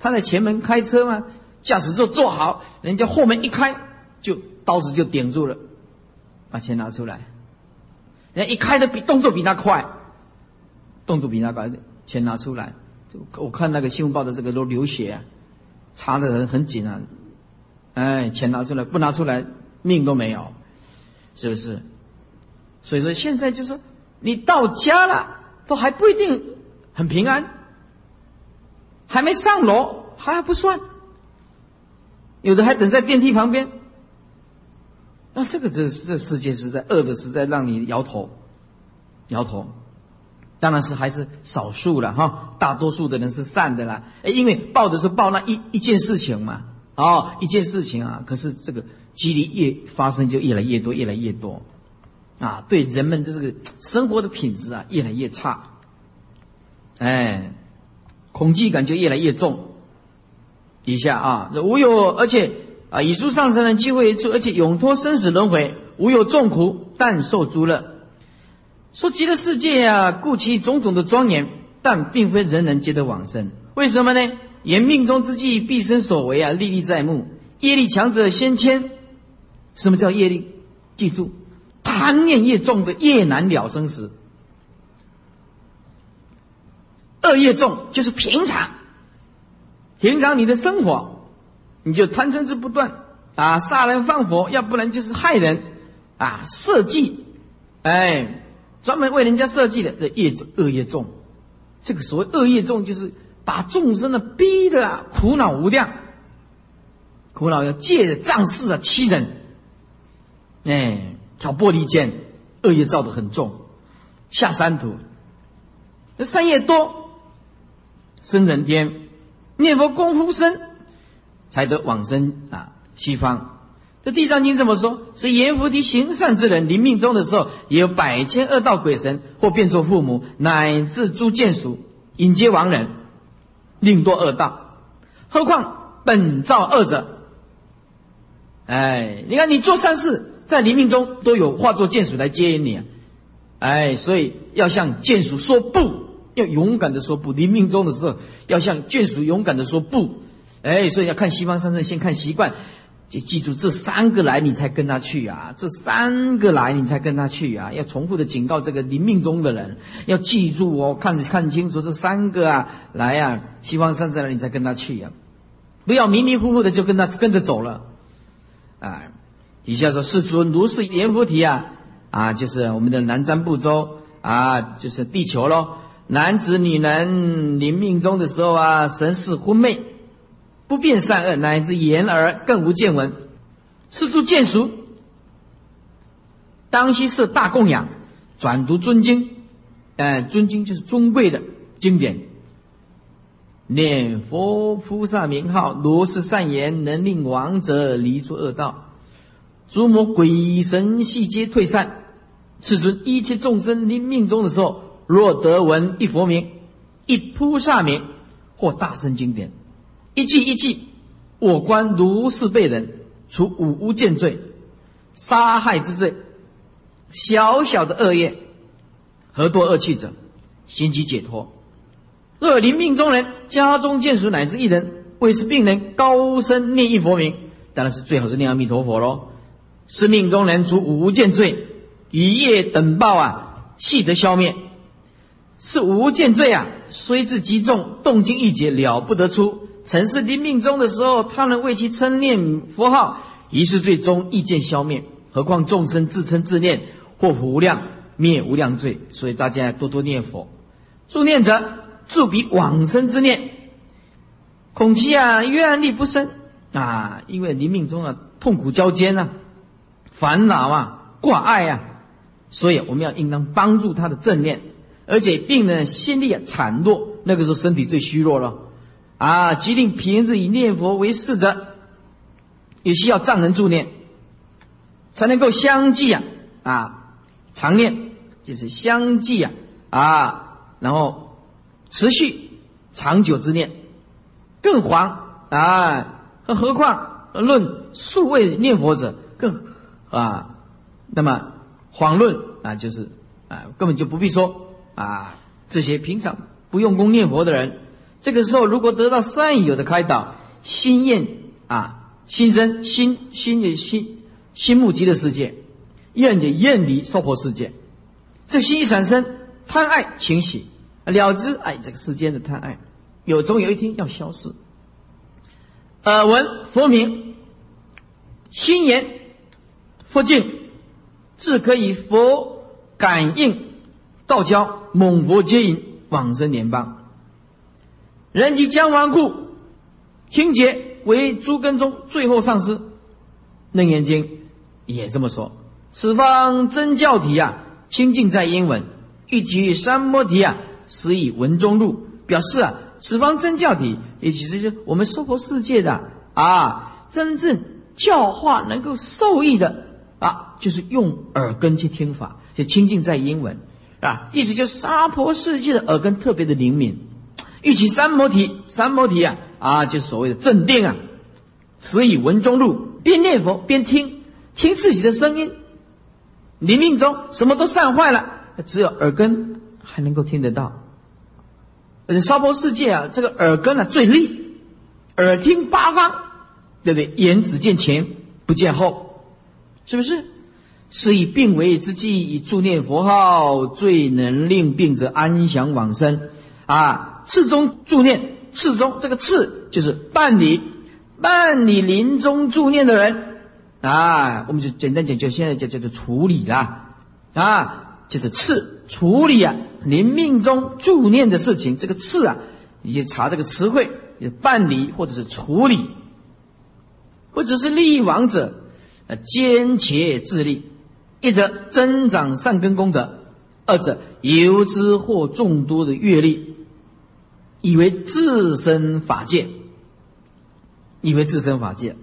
他在前门开车吗，驾驶座坐好，人家后门一开，就刀子就顶住了，把钱拿出来。人家一开的比动作比他快，动作比他快，钱拿出来。我看那个新闻报的这个都流血，啊查的很很紧啊。哎，钱拿出来，不拿出来命都没有，是不是？所以说现在就是你到家了，都还不一定很平安。还没上楼还不算，有的还等在电梯旁边。那这个这这世界是在恶的，是在让你摇头，摇头。当然是还是少数了哈，大多数的人是善的啦。哎，因为报的是报那一一件事情嘛，哦，一件事情啊。可是这个几率越发生就越来越多，越来越多。啊，对人们的这个生活的品质啊越来越差，哎，恐惧感就越来越重。以下啊，这无有，而且啊，以书上升的机会一处，而且永脱生死轮回，无有众苦，但受诸乐。说极乐世界啊，故其种种的庄严，但并非人人皆得往生。为什么呢？言命中之计，毕生所为啊，历历在目。业力强者先迁。什么叫业力？记住，贪念越重的越难了生死。恶业重就是平常，平常你的生活，你就贪嗔痴不断啊，杀人放火，要不然就是害人啊，设计，哎，专门为人家设计的这业恶业重。这个所谓恶业重，就是把众生的逼的苦恼无量，苦恼要借着仗势啊欺人。哎，挑拨离间，恶业造的很重，下三途。那善业多，生人天，念佛功夫深，才得往生啊西方。这地藏经这么说：是阎浮提行善之人，临命终的时候，也有百千恶道鬼神，或变作父母，乃至诸眷属，引接亡人，令堕恶道。何况本造恶者？哎，你看你做善事。在临命中都有化作眷属来接引你，啊，哎，所以要向眷属说不，要勇敢的说不。临命中的时候要向眷属勇敢的说不，哎，所以要看西方三圣，先看习惯，就记住这三个来你才跟他去啊，这三个来你才跟他去啊，要重复的警告这个临命中的人，要记住哦，看看清楚这三个啊来呀，西方三圣来你才跟他去呀，不要迷迷糊糊的就跟他跟着走了，啊。底下说：“世尊，如是阎浮提啊，啊，就是我们的南瞻部洲啊，就是地球喽。男子女人临命终的时候啊，神识昏昧，不辨善恶，乃至言而更无见闻。是诸见熟，当悉设大供养，转读尊经。哎，尊经就是尊贵的经典，念佛菩萨名号，如是善言，能令亡者离诸恶道。”诸魔鬼神悉皆退散，世尊一切众生临命终的时候，若得闻一佛名、一菩萨名或大圣经典，一句一句，我观如是被人，除五无间罪、杀害之罪、小小的恶业，何多恶趣者，心即解脱。若临命中人家中眷属乃至一人，为是病人高声念一佛名，当然是最好是念阿弥陀佛喽。是命中人除五无间罪，一夜等报啊，悉得消灭。是无间罪啊，虽至极重，动经一劫了不得出。曾是临命中的时候，他人为其称念佛号，于是最终意见消灭。何况众生自称自念，或无量灭无量罪。所以大家多多念佛，助念者助彼往生之念。恐其啊愿力不生啊，因为临命中啊痛苦交煎呐。烦恼啊，挂碍啊，所以我们要应当帮助他的正念，而且病人心力啊孱弱，那个时候身体最虚弱了啊，即令平日以念佛为事者，也需要丈人助念，才能够相继啊啊常念，就是相继啊啊，然后持续长久之念，更黄啊，何况论数位念佛者更。啊，那么谎论啊，就是啊，根本就不必说啊。这些平常不用功念佛的人，这个时候如果得到善友的开导，心厌啊，心生心心的心心目极的世界，厌的厌离娑婆世界，这心一产生贪爱情喜，了知哎，这个世间的贪爱有终有一天要消失。耳闻佛名，心言。佛境，自可以佛感应道交，猛佛接引往生莲邦。人即将亡故，听劫为诸根中最后上师。楞严经也这么说。此方真教体啊，清净在英文，一提三摩提啊，实以文中录，表示啊，此方真教体，也其实是我们娑婆世界的啊，真正教化能够受益的。啊，就是用耳根去听法，就清净在英文啊，意思就是娑婆世界的耳根特别的灵敏，欲起三摩提，三摩提啊啊，就所谓的镇定啊，所以文中入，边念佛边听，听自己的声音，临命中什么都散坏了，只有耳根还能够听得到。而且娑婆世界啊，这个耳根啊最利，耳听八方，对不对？眼只见前不见后，是不是？是以病危之际，以助念佛号，最能令病者安详往生。啊，次中助念，次中这个次就是办理办理临终助念的人啊，我们就简单讲，就现在叫叫做处理啦，啊，就是次处理啊。临命中助念的事情，这个次啊，你就查这个词汇，办理或者是处理，不只是利益亡者，呃，坚且自立，一则增长善根功德，二者由之获众多的阅历，以为自身法界，以为自身法界。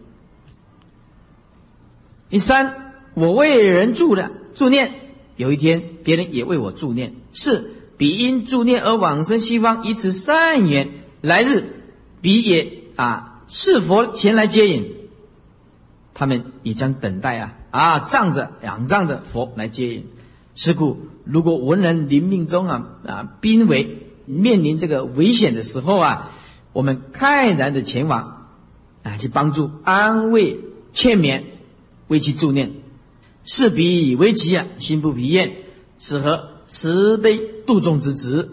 第三，我为人助的助念。有一天，别人也为我助念，是彼因助念而往生西方，以此善缘，来日彼也啊，是佛前来接引，他们也将等待啊啊，仗着仰仗着佛来接引。是故，如果文人临命中啊啊濒危，面临这个危险的时候啊，我们慨然的前往啊，去帮助、安慰、劝勉，为其助念。是彼为其啊，心不疲厌，是何慈悲度众之职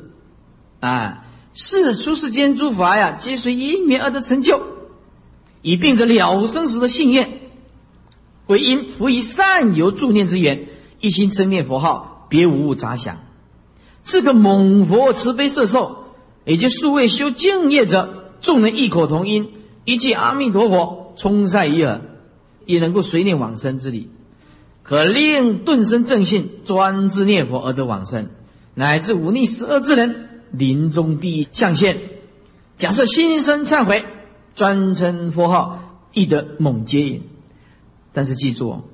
啊？是出世间诸法呀，皆随因缘而得成就，以病者了生死的信愿，为因福以善由助念之缘，一心真念佛号，别无物杂想。这个猛佛慈悲摄受，也就数位修净业者，众人异口同音，一句阿弥陀佛，充塞一耳，也能够随念往生之理。可令顿生正信，专自念佛而得往生，乃至忤逆十恶之人，临终第一象现。假设心生忏悔，专称佛号，亦得猛接引。但是记住哦，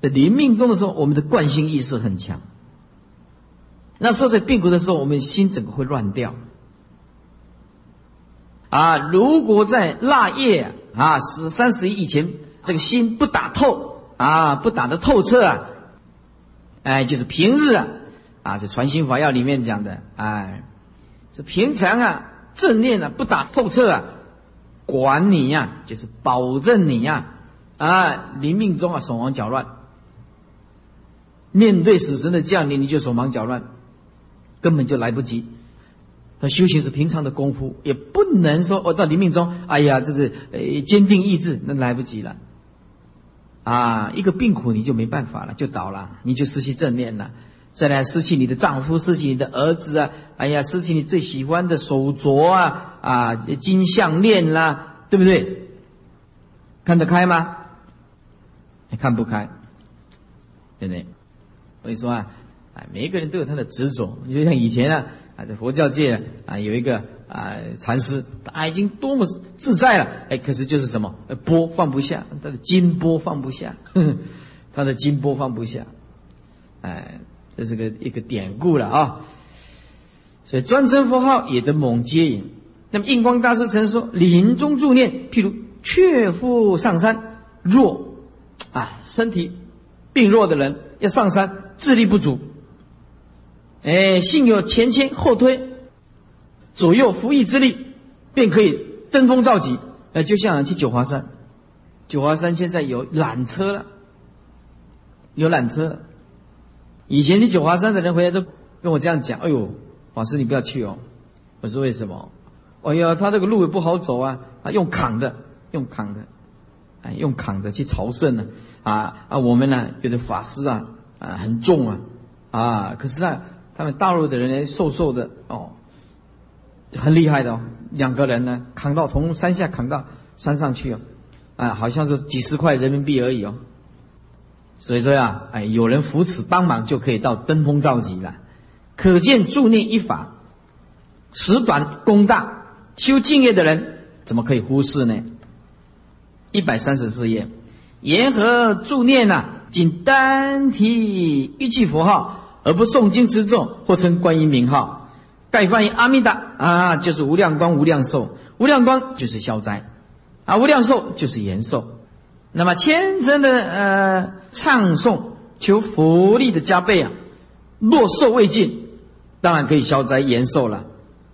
在临命中的时候，我们的惯性意识很强。那时候在病苦的时候，我们心整个会乱掉。啊，如果在腊月啊十三十一以前，这个心不打透。啊，不打得透彻啊！哎，就是平日啊，啊，这传心法要里面讲的，哎，这平常啊，正念啊，不打透彻啊，管你呀，就是保证你呀，啊，啊临命中啊，手忙脚乱，面对死神的降临，你就手忙脚乱，根本就来不及。他修行是平常的功夫，也不能说我到临命中，哎呀，这是呃坚定意志，那来不及了。啊，一个病苦你就没办法了，就倒了，你就失去正念了。再来失去你的丈夫，失去你的儿子啊，哎呀，失去你最喜欢的手镯啊，啊，金项链啦，对不对？看得开吗？看不开，对不对？所以说啊，啊，每一个人都有他的执着，就像以前啊，啊，在佛教界啊，有一个。啊，禅师他已经多么自在了，哎，可是就是什么，呃波放不下，他的金波放不下，他的金波放不下，哎，这是个一个典故了啊。所以专称佛号也得猛接引。那么印光大师曾说，临终助念，譬如却夫上山，若啊，身体病弱的人要上山，智力不足，哎，幸有前倾后推。左右扶翼之力，便可以登峰造极。呃，就像去九华山，九华山现在有缆车了，有缆车。以前去九华山的人回来都跟我这样讲：“哎呦，法师你不要去哦。”我说：“为什么？”“哎呀，他这个路也不好走啊，啊，用扛的，用扛的，哎，用扛的去朝圣呢。啊啊，我们呢有的法师啊啊很重啊啊，可是呢，他们大陆的人呢瘦瘦的哦。”很厉害的哦，两个人呢扛到从山下扛到山上去哦，啊，好像是几十块人民币而已哦。所以说呀，哎，有人扶持帮忙就可以到登峰造极了。可见助念一法，时短功大，修敬业的人怎么可以忽视呢？一百三十四页，言和助念呐？仅单提一句佛号，而不诵经持咒或称观音名号，盖翻译阿弥达啊，就是无量光、无量寿。无量光就是消灾，啊，无量寿就是延寿。那么虔诚的呃唱诵，求福力的加倍啊。若寿未尽，当然可以消灾延寿了，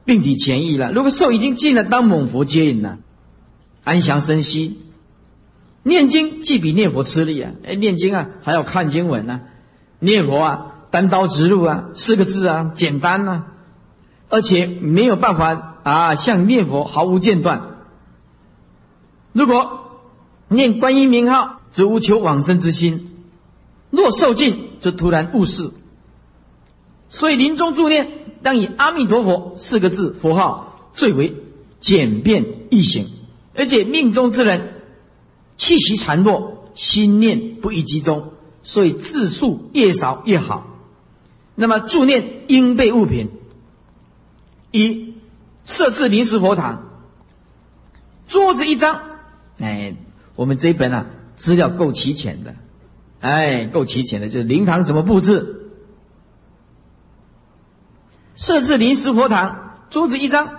并体前意了。如果寿已经尽了，当猛佛接引了，安详生息。念经既比念佛吃力啊！哎，念经啊还要看经文呢，念佛啊单刀直入啊，四个字啊简单呐，而且没有办法啊像念佛毫无间断。如果念观音名号，则无求往生之心；若受尽，则突然悟事。所以临终助念，当以阿弥陀佛四个字佛号最为简便易行，而且命中之人。气息孱弱，心念不易集中，所以字数越少越好。那么助念应备物品：一设置临时佛堂，桌子一张。哎，我们这一本啊，资料够齐全的。哎，够齐全的，就是灵堂怎么布置？设置临时佛堂，桌子一张，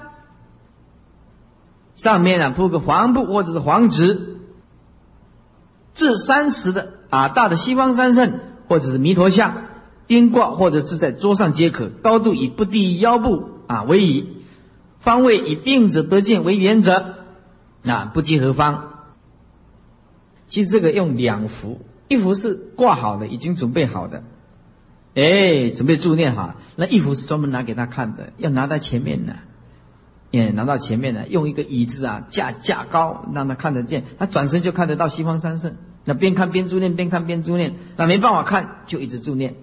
上面啊铺个黄布或者是黄纸。置三尺的啊大的西方三圣或者是弥陀像，钉挂或者置在桌上皆可。高度以不低于腰部啊为宜，方位以病者得见为原则啊，不计何方。其实这个用两幅，一幅是挂好的，已经准备好的，哎，准备助念哈。那一幅是专门拿给他看的，要拿在前面呢，也拿到前面来，用一个椅子啊架架高，让他看得见，他转身就看得到西方三圣。那边看边助念，边看边助念，那没办法看，就一直助念。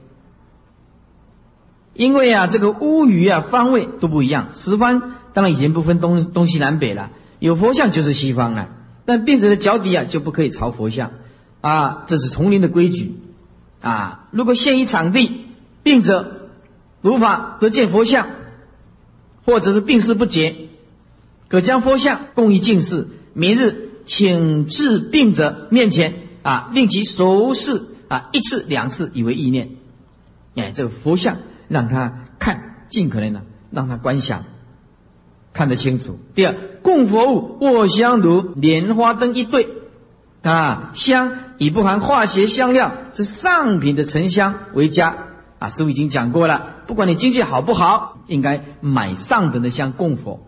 因为啊，这个屋宇啊方位都不一样，十方当然已经不分东东西南北了，有佛像就是西方了。但病者的脚底啊就不可以朝佛像，啊，这是丛林的规矩，啊，如果现一场地，病者无法得见佛像，或者是病势不解，可将佛像供于净室，明日请至病者面前。啊，令其熟视啊，一次两次以为意念，哎，这个佛像让他看，尽可能的让他观想，看得清楚。第二，供佛物卧香炉、莲花灯一对，啊，香以不含化学香料之上品的沉香为佳。啊，师傅已经讲过了，不管你经济好不好，应该买上等的香供佛，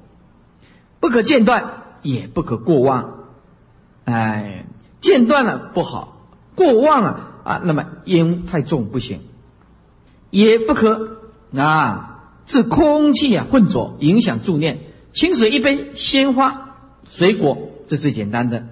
不可间断，也不可过旺，哎。间断了不好，过旺了啊，那么烟太重不行，也不可啊，这空气啊混浊影响助念。清水一杯，鲜花、水果，这最简单的。